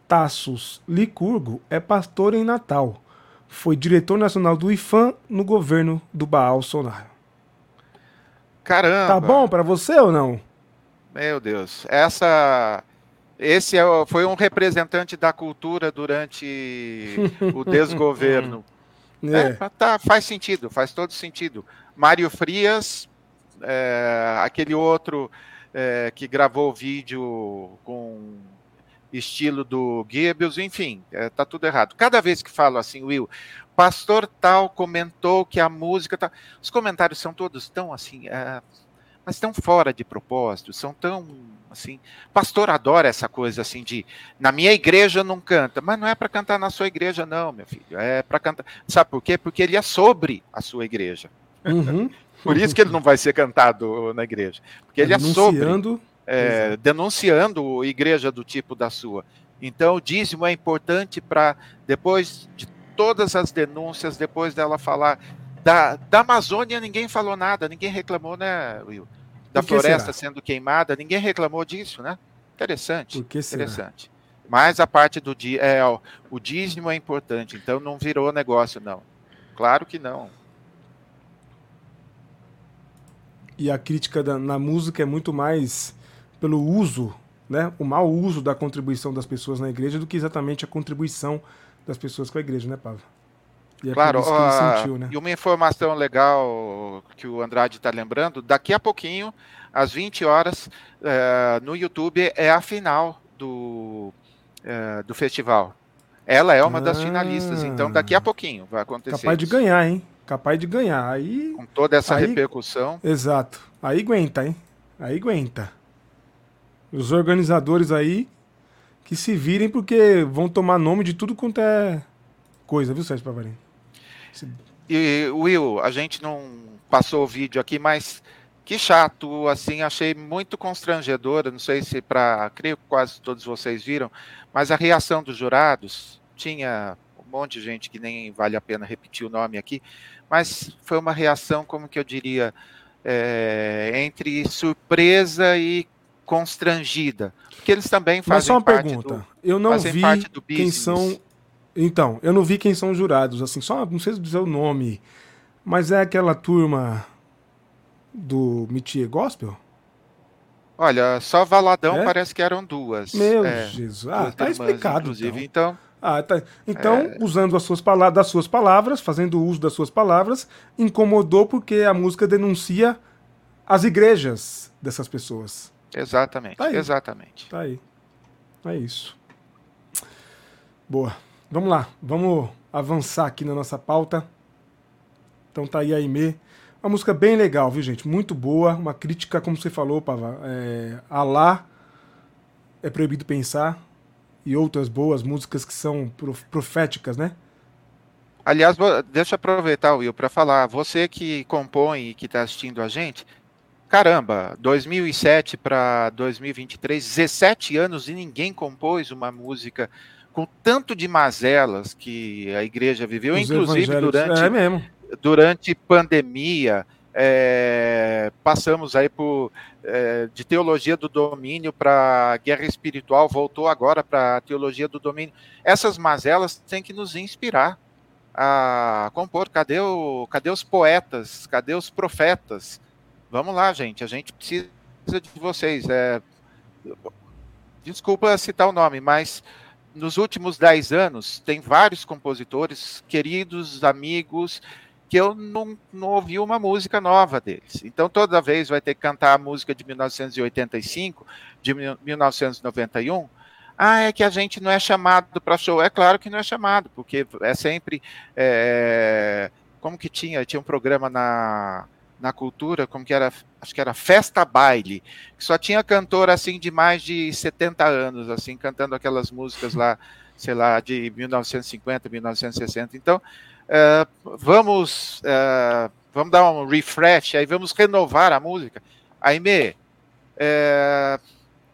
Tassos Licurgo é pastor em Natal. Foi diretor nacional do IFAM no governo do Baal Sonar. Caramba. Tá bom para você ou não? Meu Deus. Essa esse é, foi um representante da cultura durante <laughs> o desgoverno. É. É, tá, faz sentido, faz todo sentido. Mário Frias, é, aquele outro é, que gravou o vídeo com estilo do Goebbels, enfim, é, tá tudo errado. Cada vez que falo assim, Will, pastor tal comentou que a música tá... Os comentários são todos tão assim, é, mas tão fora de propósito, são tão assim. Pastor adora essa coisa assim de na minha igreja não canta, mas não é para cantar na sua igreja não, meu filho. É para cantar. Sabe por quê? Porque ele é sobre a sua igreja. Uhum. <laughs> Por isso que ele não vai ser cantado na igreja, porque ele é sobre é, denunciando igreja do tipo da sua. Então, o dízimo é importante para, depois de todas as denúncias, depois dela falar. Da, da Amazônia, ninguém falou nada, ninguém reclamou, né, Will? Da floresta será? sendo queimada, ninguém reclamou disso, né? Interessante. Por que interessante. Será? Mas a parte do é, ó, o dízimo é importante, então não virou negócio, não. Claro que não. E a crítica da, na música é muito mais pelo uso, né, o mau uso da contribuição das pessoas na igreja do que exatamente a contribuição das pessoas com a igreja, né, Pava? E é claro, sentiu, né? e uma informação legal que o Andrade está lembrando, daqui a pouquinho, às 20 horas, é, no YouTube, é a final do, é, do festival. Ela é uma ah, das finalistas, então daqui a pouquinho vai acontecer. Capaz isso. de ganhar, hein? Capaz de ganhar. Aí, Com toda essa aí, repercussão. Exato. Aí aguenta, hein? Aí aguenta. Os organizadores aí que se virem porque vão tomar nome de tudo quanto é coisa, viu, Sérgio Pavarim? Se... E, Will, a gente não passou o vídeo aqui, mas que chato, assim, achei muito constrangedora, não sei se para, creio que quase todos vocês viram, mas a reação dos jurados, tinha um monte de gente que nem vale a pena repetir o nome aqui, mas foi uma reação, como que eu diria, é, entre surpresa e constrangida, porque eles também fazem Mas só uma pergunta, do, eu não vi quem são então, eu não vi quem são os jurados, assim, só não sei dizer o nome, mas é aquela turma do Mitier Gospel? Olha, só Valadão é? parece que eram duas. Meu é, Jesus, ah, tá irmãs, explicado. Inclusive, então. então ah, tá. Então, é... usando as suas palavras, das suas palavras, fazendo uso das suas palavras, incomodou porque a música denuncia as igrejas dessas pessoas. Exatamente, tá exatamente. Tá aí. É isso. Boa. Vamos lá, vamos avançar aqui na nossa pauta. Então tá aí a Aimee. Uma música bem legal, viu, gente? Muito boa. Uma crítica, como você falou, Pava. É, Alá é proibido pensar. E outras boas músicas que são proféticas, né? Aliás, deixa eu aproveitar, Will, para falar. Você que compõe e que está assistindo a gente, caramba, 2007 para 2023, 17 anos e ninguém compôs uma música com tanto de mazelas que a igreja viveu, Os inclusive durante, é durante pandemia. É, passamos aí por é, de teologia do domínio para guerra espiritual, voltou agora para teologia do domínio. Essas mazelas têm que nos inspirar a compor. Cadê, o, cadê os poetas? Cadê os profetas? Vamos lá, gente. A gente precisa de vocês. É, desculpa citar o nome, mas nos últimos dez anos tem vários compositores, queridos amigos, que eu não, não ouvi uma música nova deles. Então toda vez vai ter que cantar a música de 1985, de 1991. Ah, é que a gente não é chamado para show. É claro que não é chamado, porque é sempre. É, como que tinha? Tinha um programa na na cultura, como que era, acho que era Festa Baile, que só tinha cantor assim de mais de 70 anos, assim, cantando aquelas músicas lá, <laughs> sei lá, de 1950, 1960. Então, uh, vamos, uh, vamos dar um refresh, aí vamos renovar a música. Aime, uh,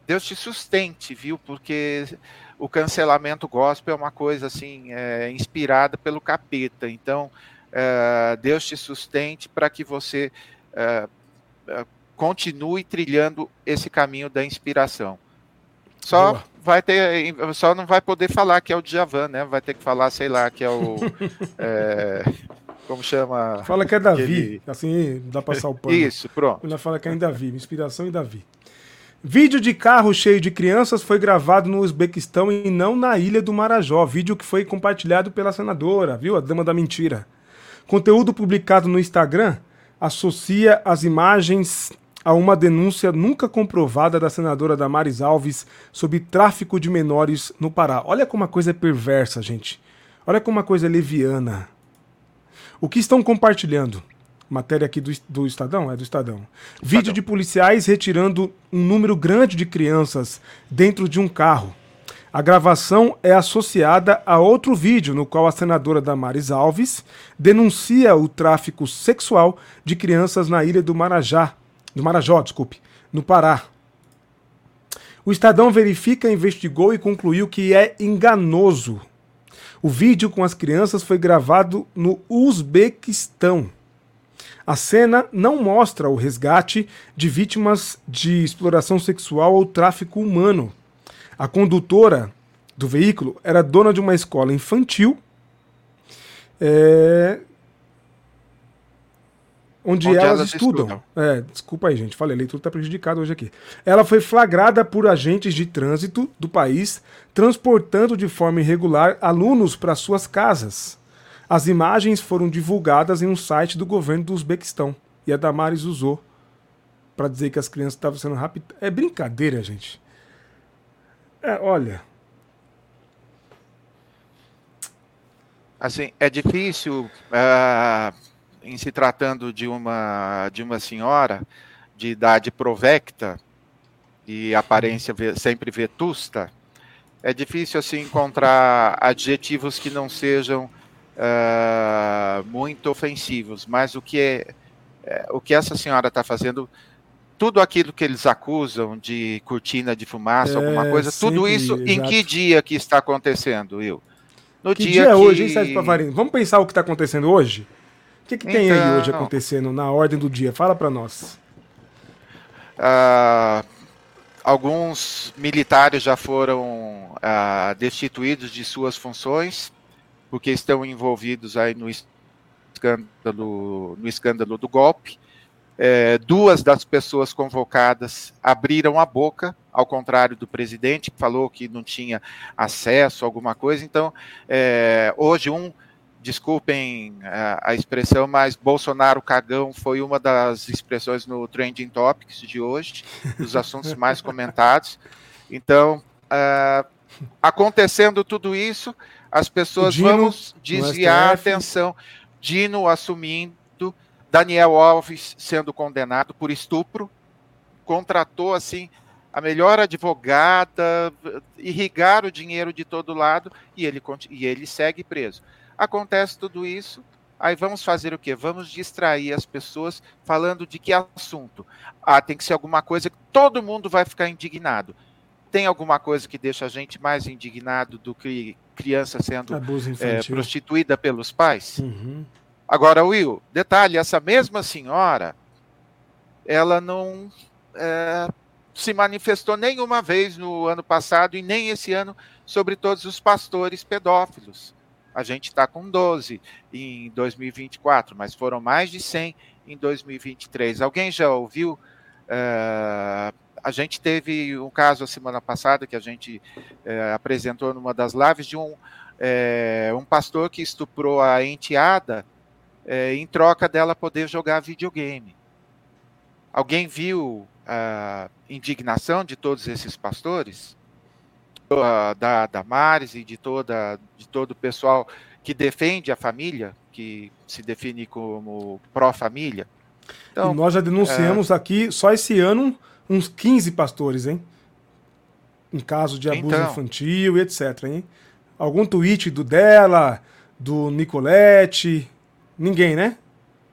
Deus te sustente, viu? Porque o cancelamento gospel é uma coisa assim, é, inspirada pelo capeta. Então, uh, Deus te sustente para que você uh, uh, continue trilhando esse caminho da inspiração. Só Boa. vai ter, só não vai poder falar que é o Djavan, né? Vai ter que falar, sei lá, que é o <laughs> é, como chama? Fala que é Davi, aquele... assim dá para passar o pano. Isso, pronto. Ela fala que é em Davi, inspiração em Davi. Vídeo de carro cheio de crianças foi gravado no Uzbequistão e não na ilha do Marajó. Vídeo que foi compartilhado pela senadora, viu? A dama da mentira. Conteúdo publicado no Instagram associa as imagens a uma denúncia nunca comprovada da senadora Damares Alves sobre tráfico de menores no Pará. Olha como a coisa é perversa, gente. Olha como a coisa é leviana. O que estão compartilhando? Matéria aqui do, do Estadão? É do Estadão. Vídeo de policiais retirando um número grande de crianças dentro de um carro. A gravação é associada a outro vídeo no qual a senadora Damares Alves denuncia o tráfico sexual de crianças na ilha do Marajá, do Marajó, desculpe, no Pará. O Estadão verifica, investigou e concluiu que é enganoso. O vídeo com as crianças foi gravado no Uzbequistão. A cena não mostra o resgate de vítimas de exploração sexual ou tráfico humano. A condutora do veículo era dona de uma escola infantil é, onde, onde, elas, elas estudam. estudam. É, desculpa aí, gente, falei, a leitura está prejudicada hoje aqui. Ela foi flagrada por agentes de trânsito do país transportando de forma irregular alunos para suas casas. As imagens foram divulgadas em um site do governo do Uzbequistão e a Damares usou para dizer que as crianças estavam sendo raptadas. É brincadeira, gente. É, olha. Assim, é difícil, uh, em se tratando de uma, de uma senhora de idade provecta e aparência sempre vetusta, é difícil assim encontrar adjetivos que não sejam uh, muito ofensivos, mas o que é, é o que essa senhora está fazendo tudo aquilo que eles acusam de cortina de fumaça, é, alguma coisa, tudo isso exato. em que dia que está acontecendo, Will? No que dia, dia é que... hoje, hein, Sérgio Pavarino? Vamos pensar o que está acontecendo hoje? O que, que tem então... aí hoje acontecendo na ordem do dia? Fala para nós. Uh, alguns militares já foram uh, destituídos de suas funções, porque estão envolvidos aí no escândalo, no escândalo do golpe é, duas das pessoas convocadas abriram a boca, ao contrário do presidente, que falou que não tinha acesso a alguma coisa. Então, é, hoje, um, desculpem a, a, expressão, mas Bolsonaro cagão foi uma das expressões no Trending Topics de hoje, dos assuntos mais comentados. Então, é, acontecendo tudo isso, as pessoas vão desviar a atenção. Dino assumindo Daniel Alves sendo condenado por estupro, contratou assim a melhor advogada, irrigar o dinheiro de todo lado e ele, e ele segue preso. Acontece tudo isso, aí vamos fazer o quê? Vamos distrair as pessoas falando de que assunto? Ah, tem que ser alguma coisa que todo mundo vai ficar indignado. Tem alguma coisa que deixa a gente mais indignado do que criança sendo é, prostituída pelos pais? Uhum. Agora, Will, detalhe: essa mesma senhora, ela não é, se manifestou nenhuma vez no ano passado e nem esse ano sobre todos os pastores pedófilos. A gente está com 12 em 2024, mas foram mais de 100 em 2023. Alguém já ouviu? É, a gente teve um caso a semana passada que a gente é, apresentou numa das lives de um, é, um pastor que estuprou a enteada é, em troca dela poder jogar videogame. Alguém viu a indignação de todos esses pastores? Da Damares e de, toda, de todo o pessoal que defende a família, que se define como pró-família? Então, e nós já denunciamos é... aqui, só esse ano, uns 15 pastores, hein? Em caso de abuso então, infantil e etc, hein? Algum tweet do dela, do Nicolette, Ninguém, né?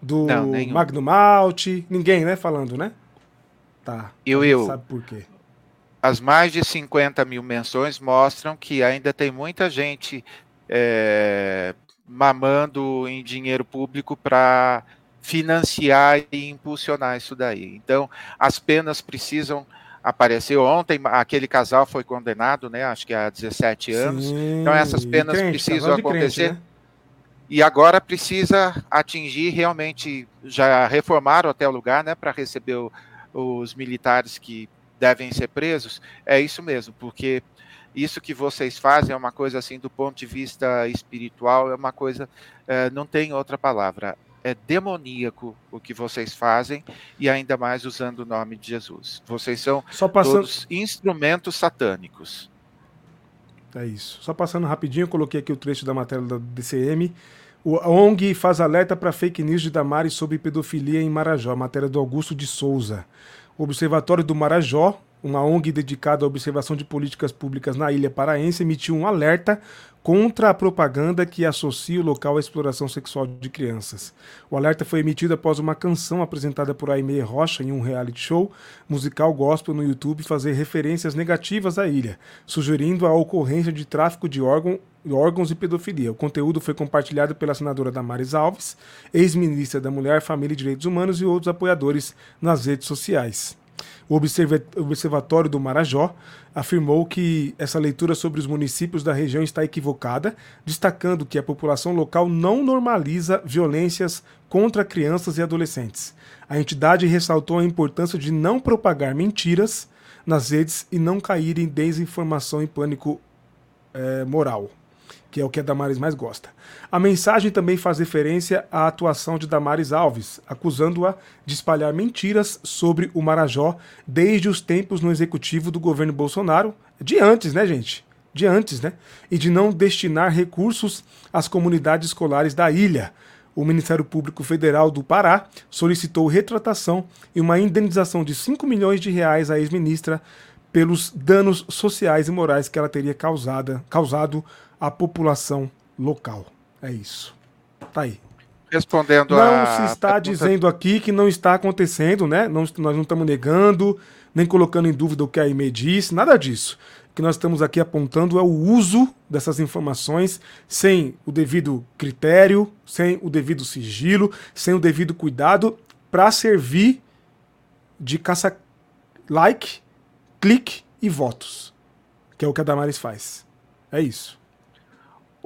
Do não, Magno Malte, ninguém, né? Falando, né? Tá. Eu, eu. Sabe por quê? As mais de 50 mil menções mostram que ainda tem muita gente é, mamando em dinheiro público para financiar e impulsionar isso daí. Então, as penas precisam aparecer. Ontem, aquele casal foi condenado, né? Acho que há 17 anos. Sim, então, essas penas crente, precisam acontecer. Crente, né? E agora precisa atingir realmente, já reformaram até o lugar, né, para receber o, os militares que devem ser presos, é isso mesmo, porque isso que vocês fazem é uma coisa assim, do ponto de vista espiritual, é uma coisa, é, não tem outra palavra, é demoníaco o que vocês fazem e ainda mais usando o nome de Jesus. Vocês são passando... todos instrumentos satânicos. É isso. Só passando rapidinho, coloquei aqui o trecho da matéria da DCM. O ONG faz alerta para fake news de Damares sobre pedofilia em Marajó, matéria do Augusto de Souza. O Observatório do Marajó, uma ONG dedicada à observação de políticas públicas na ilha paraense, emitiu um alerta contra a propaganda que associa o local à exploração sexual de crianças. O alerta foi emitido após uma canção apresentada por Aimee Rocha em um reality show musical gospel no YouTube fazer referências negativas à ilha, sugerindo a ocorrência de tráfico de órgão, órgãos e pedofilia. O conteúdo foi compartilhado pela senadora Damares Alves, ex-ministra da Mulher, Família e Direitos Humanos e outros apoiadores nas redes sociais. O Observatório do Marajó afirmou que essa leitura sobre os municípios da região está equivocada, destacando que a população local não normaliza violências contra crianças e adolescentes. A entidade ressaltou a importância de não propagar mentiras nas redes e não cair em desinformação e pânico é, moral que é o que a Damares mais gosta. A mensagem também faz referência à atuação de Damares Alves, acusando-a de espalhar mentiras sobre o Marajó desde os tempos no executivo do governo Bolsonaro, de antes, né, gente? De antes, né? E de não destinar recursos às comunidades escolares da ilha. O Ministério Público Federal do Pará solicitou retratação e uma indenização de 5 milhões de reais à ex-ministra pelos danos sociais e morais que ela teria causada, causado à população local. É isso. Tá aí. Respondendo não a. Não se está dizendo aqui que não está acontecendo, né? Não, nós não estamos negando, nem colocando em dúvida o que a IME disse, nada disso. O que nós estamos aqui apontando é o uso dessas informações sem o devido critério, sem o devido sigilo, sem o devido cuidado para servir de caça-like clique e votos, que é o que a Damares faz. É isso.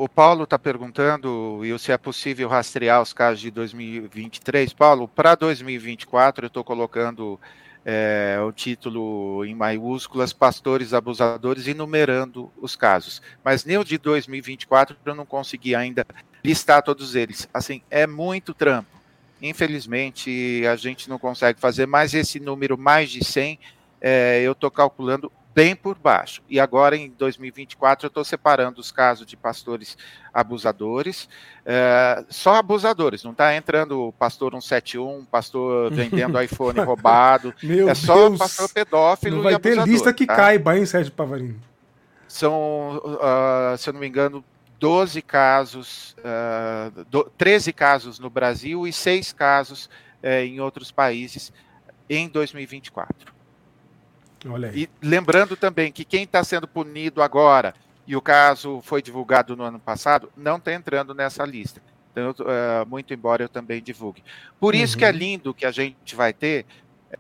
O Paulo está perguntando e se é possível rastrear os casos de 2023. Paulo, para 2024 eu estou colocando é, o título em maiúsculas, pastores abusadores, enumerando os casos. Mas nem o de 2024 eu não consegui ainda listar todos eles. Assim, é muito trampo. Infelizmente, a gente não consegue fazer mais esse número, mais de 100, é, eu estou calculando bem por baixo. E agora, em 2024, eu estou separando os casos de pastores abusadores, é, só abusadores, não está entrando pastor 171, pastor <laughs> vendendo iPhone roubado, <laughs> Meu é só Deus. pastor pedófilo não vai e ter lista que tá? caiba, hein, Sérgio Pavarini? São, uh, se eu não me engano, 12 casos, uh, do, 13 casos no Brasil e 6 casos uh, em outros países em 2024. E lembrando também que quem está sendo punido agora, e o caso foi divulgado no ano passado, não está entrando nessa lista. Então, uh, muito embora eu também divulgue. Por isso uhum. que é uhum. lindo que a gente vai ter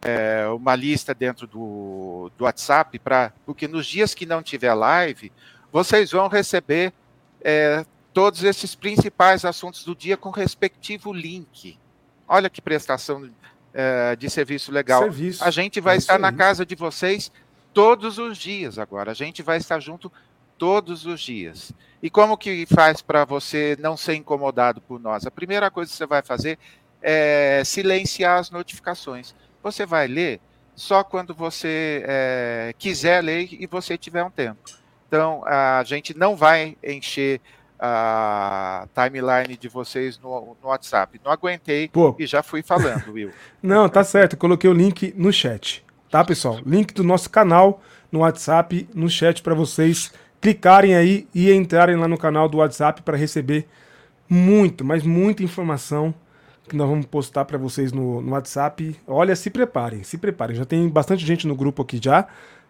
é, uma lista dentro do, do WhatsApp, pra, porque nos dias que não tiver live, vocês vão receber é, todos esses principais assuntos do dia com respectivo link. Olha que prestação é, de serviço legal. Serviço. A gente vai é estar na casa de vocês todos os dias agora. A gente vai estar junto todos os dias. E como que faz para você não ser incomodado por nós? A primeira coisa que você vai fazer é silenciar as notificações. Você vai ler só quando você é, quiser ler e você tiver um tempo. Então, a gente não vai encher a timeline de vocês no, no WhatsApp. Não aguentei Pô. e já fui falando, Will. <laughs> Não, tá certo. Coloquei o link no chat. Tá, pessoal? Link do nosso canal no WhatsApp, no chat para vocês clicarem aí e entrarem lá no canal do WhatsApp para receber muito, mas muita informação que nós vamos postar para vocês no, no WhatsApp. Olha, se preparem, se preparem. Já tem bastante gente no grupo aqui já.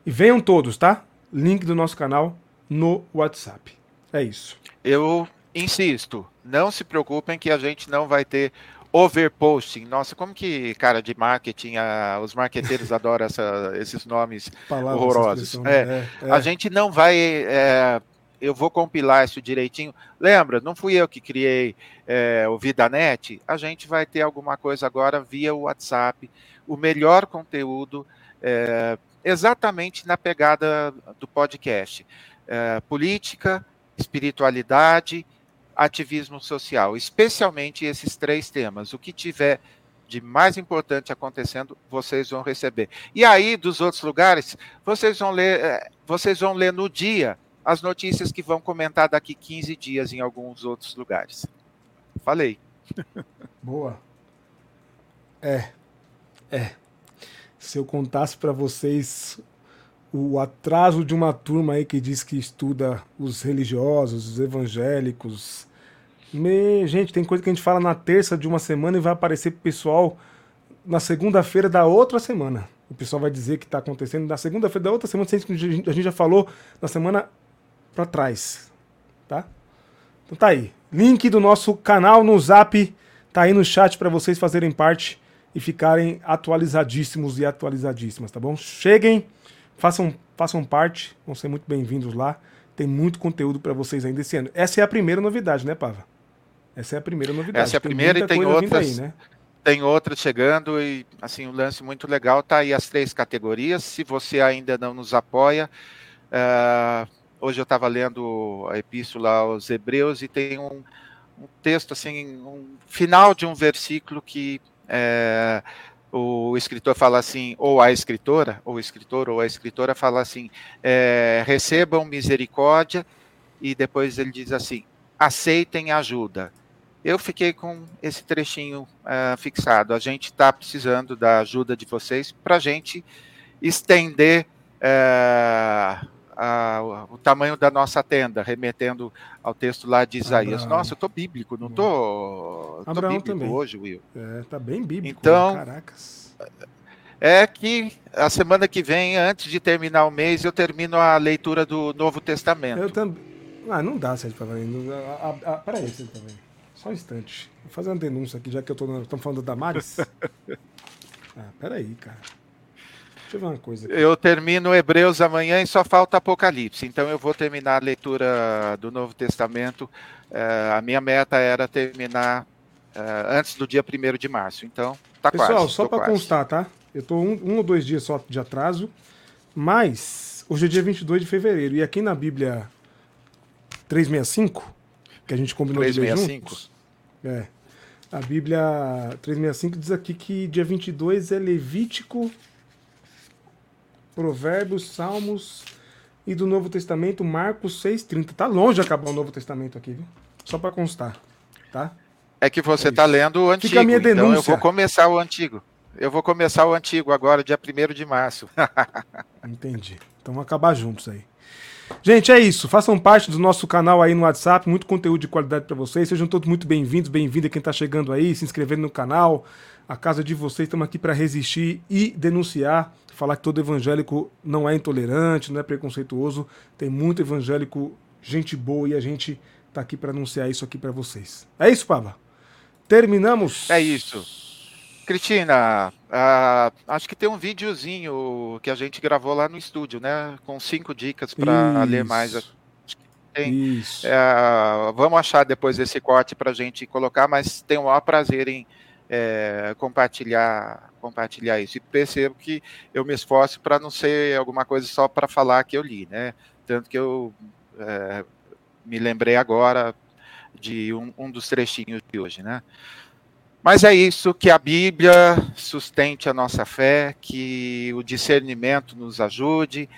E venham todos, tá? Link do nosso canal no WhatsApp. É isso eu insisto, não se preocupem que a gente não vai ter overposting. Nossa, como que cara de marketing, a, os marqueteiros <laughs> adoram essa, esses nomes Palavras horrorosos. É, é, é. A gente não vai. É, eu vou compilar isso direitinho. Lembra, não fui eu que criei é, o VidaNet. A gente vai ter alguma coisa agora via WhatsApp, o melhor conteúdo, é, exatamente na pegada do podcast. política, espiritualidade, ativismo social, especialmente esses três temas. O que tiver de mais importante acontecendo, vocês vão receber. E aí, dos outros lugares, vocês vão ler, eh, vocês vão ler no dia as notícias que vão comentar daqui 15 dias em alguns outros lugares. Falei. <laughs> Boa. É. É. Se eu contasse para vocês o atraso de uma turma aí que diz que estuda os religiosos, os evangélicos. Me... Gente, tem coisa que a gente fala na terça de uma semana e vai aparecer pro pessoal na segunda-feira da outra semana. O pessoal vai dizer que está acontecendo na segunda-feira da outra semana, a gente já falou na semana para trás, tá? Então tá aí. Link do nosso canal no Zap tá aí no chat para vocês fazerem parte e ficarem atualizadíssimos e atualizadíssimas, tá bom? Cheguem Façam, façam parte, vão ser muito bem-vindos lá. Tem muito conteúdo para vocês ainda esse ano. Essa é a primeira novidade, né, Pava? Essa é a primeira novidade. Essa é a primeira tem e tem outras. Aí, né? Tem outras chegando e assim um lance muito legal tá aí as três categorias. Se você ainda não nos apoia, uh, hoje eu estava lendo a epístola aos Hebreus e tem um, um texto assim, um final de um versículo que uh, o escritor fala assim, ou a escritora, ou o escritor ou a escritora fala assim, é, recebam misericórdia, e depois ele diz assim, aceitem ajuda. Eu fiquei com esse trechinho uh, fixado. A gente está precisando da ajuda de vocês para a gente estender uh, a, o tamanho da nossa tenda, remetendo ao texto lá de Isaías. Abraão. Nossa, eu tô bíblico, não tô, tô bíblico também. hoje, Will. É, tá bem bíblico. Então, caracas. É que a semana que vem, antes de terminar o mês, eu termino a leitura do Novo Testamento. Eu também. Ah, não dá, Sérgio Pavanini. Peraí, Sérgio. Só um instante. Vou fazer uma denúncia aqui, já que eu tô, estamos falando da Damares. <laughs> ah, peraí, cara. Deixa eu ver uma coisa. Aqui. Eu termino Hebreus amanhã e só falta Apocalipse. Então eu vou terminar a leitura do Novo Testamento. Uh, a minha meta era terminar uh, antes do dia 1 de março. Então, tá Pessoal, quase. Pessoal, só para constar, tá? Eu tô um, um, ou dois dias só de atraso, mas hoje é dia 22 de fevereiro. E aqui na Bíblia 365, que a gente combinou 365. de ler juntos. É. A Bíblia 365 diz aqui que dia 22 é Levítico Provérbios, Salmos e do Novo Testamento, Marcos 6,30. Tá longe de acabar o Novo Testamento aqui, viu? Só para constar, tá? É que você está é lendo o antigo, Fica a minha denúncia. então eu vou começar o antigo. Eu vou começar o antigo agora, dia 1 de março. <laughs> Entendi. Então vamos acabar juntos aí. Gente, é isso. Façam parte do nosso canal aí no WhatsApp, muito conteúdo de qualidade para vocês. Sejam todos muito bem-vindos, bem-vinda quem está chegando aí, se inscrevendo no canal. A casa de vocês, estamos aqui para resistir e denunciar falar que todo evangélico não é intolerante, não é preconceituoso. Tem muito evangélico, gente boa, e a gente tá aqui para anunciar isso aqui para vocês. É isso, Pava? Terminamos? É isso. Cristina, uh, acho que tem um videozinho que a gente gravou lá no estúdio, né? Com cinco dicas para ler mais. Tem, Isso. Uh, vamos achar depois esse corte para a gente colocar, mas tem o maior prazer em é, compartilhar compartilhar isso. E percebo que eu me esforço para não ser alguma coisa só para falar que eu li, né? Tanto que eu é, me lembrei agora de um, um dos trechinhos de hoje, né? Mas é isso, que a Bíblia sustente a nossa fé, que o discernimento nos ajude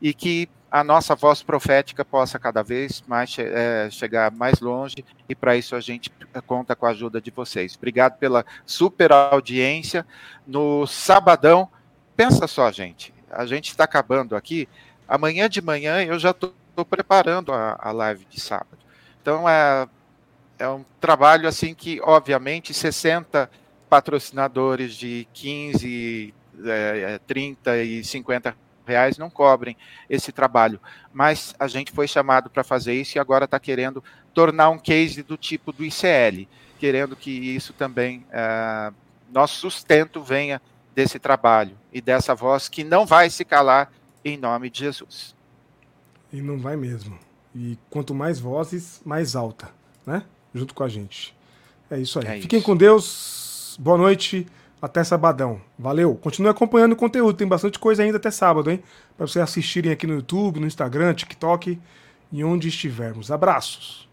e que a nossa voz profética possa cada vez mais é, chegar mais longe e para isso a gente conta com a ajuda de vocês. Obrigado pela super audiência no sabadão. Pensa só, gente, a gente está acabando aqui. Amanhã de manhã eu já estou preparando a, a, live de sábado. Então é, é um trabalho assim que, obviamente, 60 patrocinadores de 15, é, 30 e 50 reais não cobrem esse trabalho. Mas a gente foi chamado para fazer isso e agora está querendo tornar um case do tipo do ICL, querendo que isso também, uh, nosso sustento venha desse trabalho e dessa voz que não vai se calar em nome de Jesus. E não vai mesmo. E quanto mais vozes, mais alta, né? Junto com a gente. É isso aí. É Fiquem isso. com Deus. Boa noite. Até sabadão. Valeu. Continue acompanhando o conteúdo. Tem bastante coisa ainda até sábado, hein? Para vocês assistirem aqui no YouTube, no Instagram, TikTok e onde estivermos. Abraços.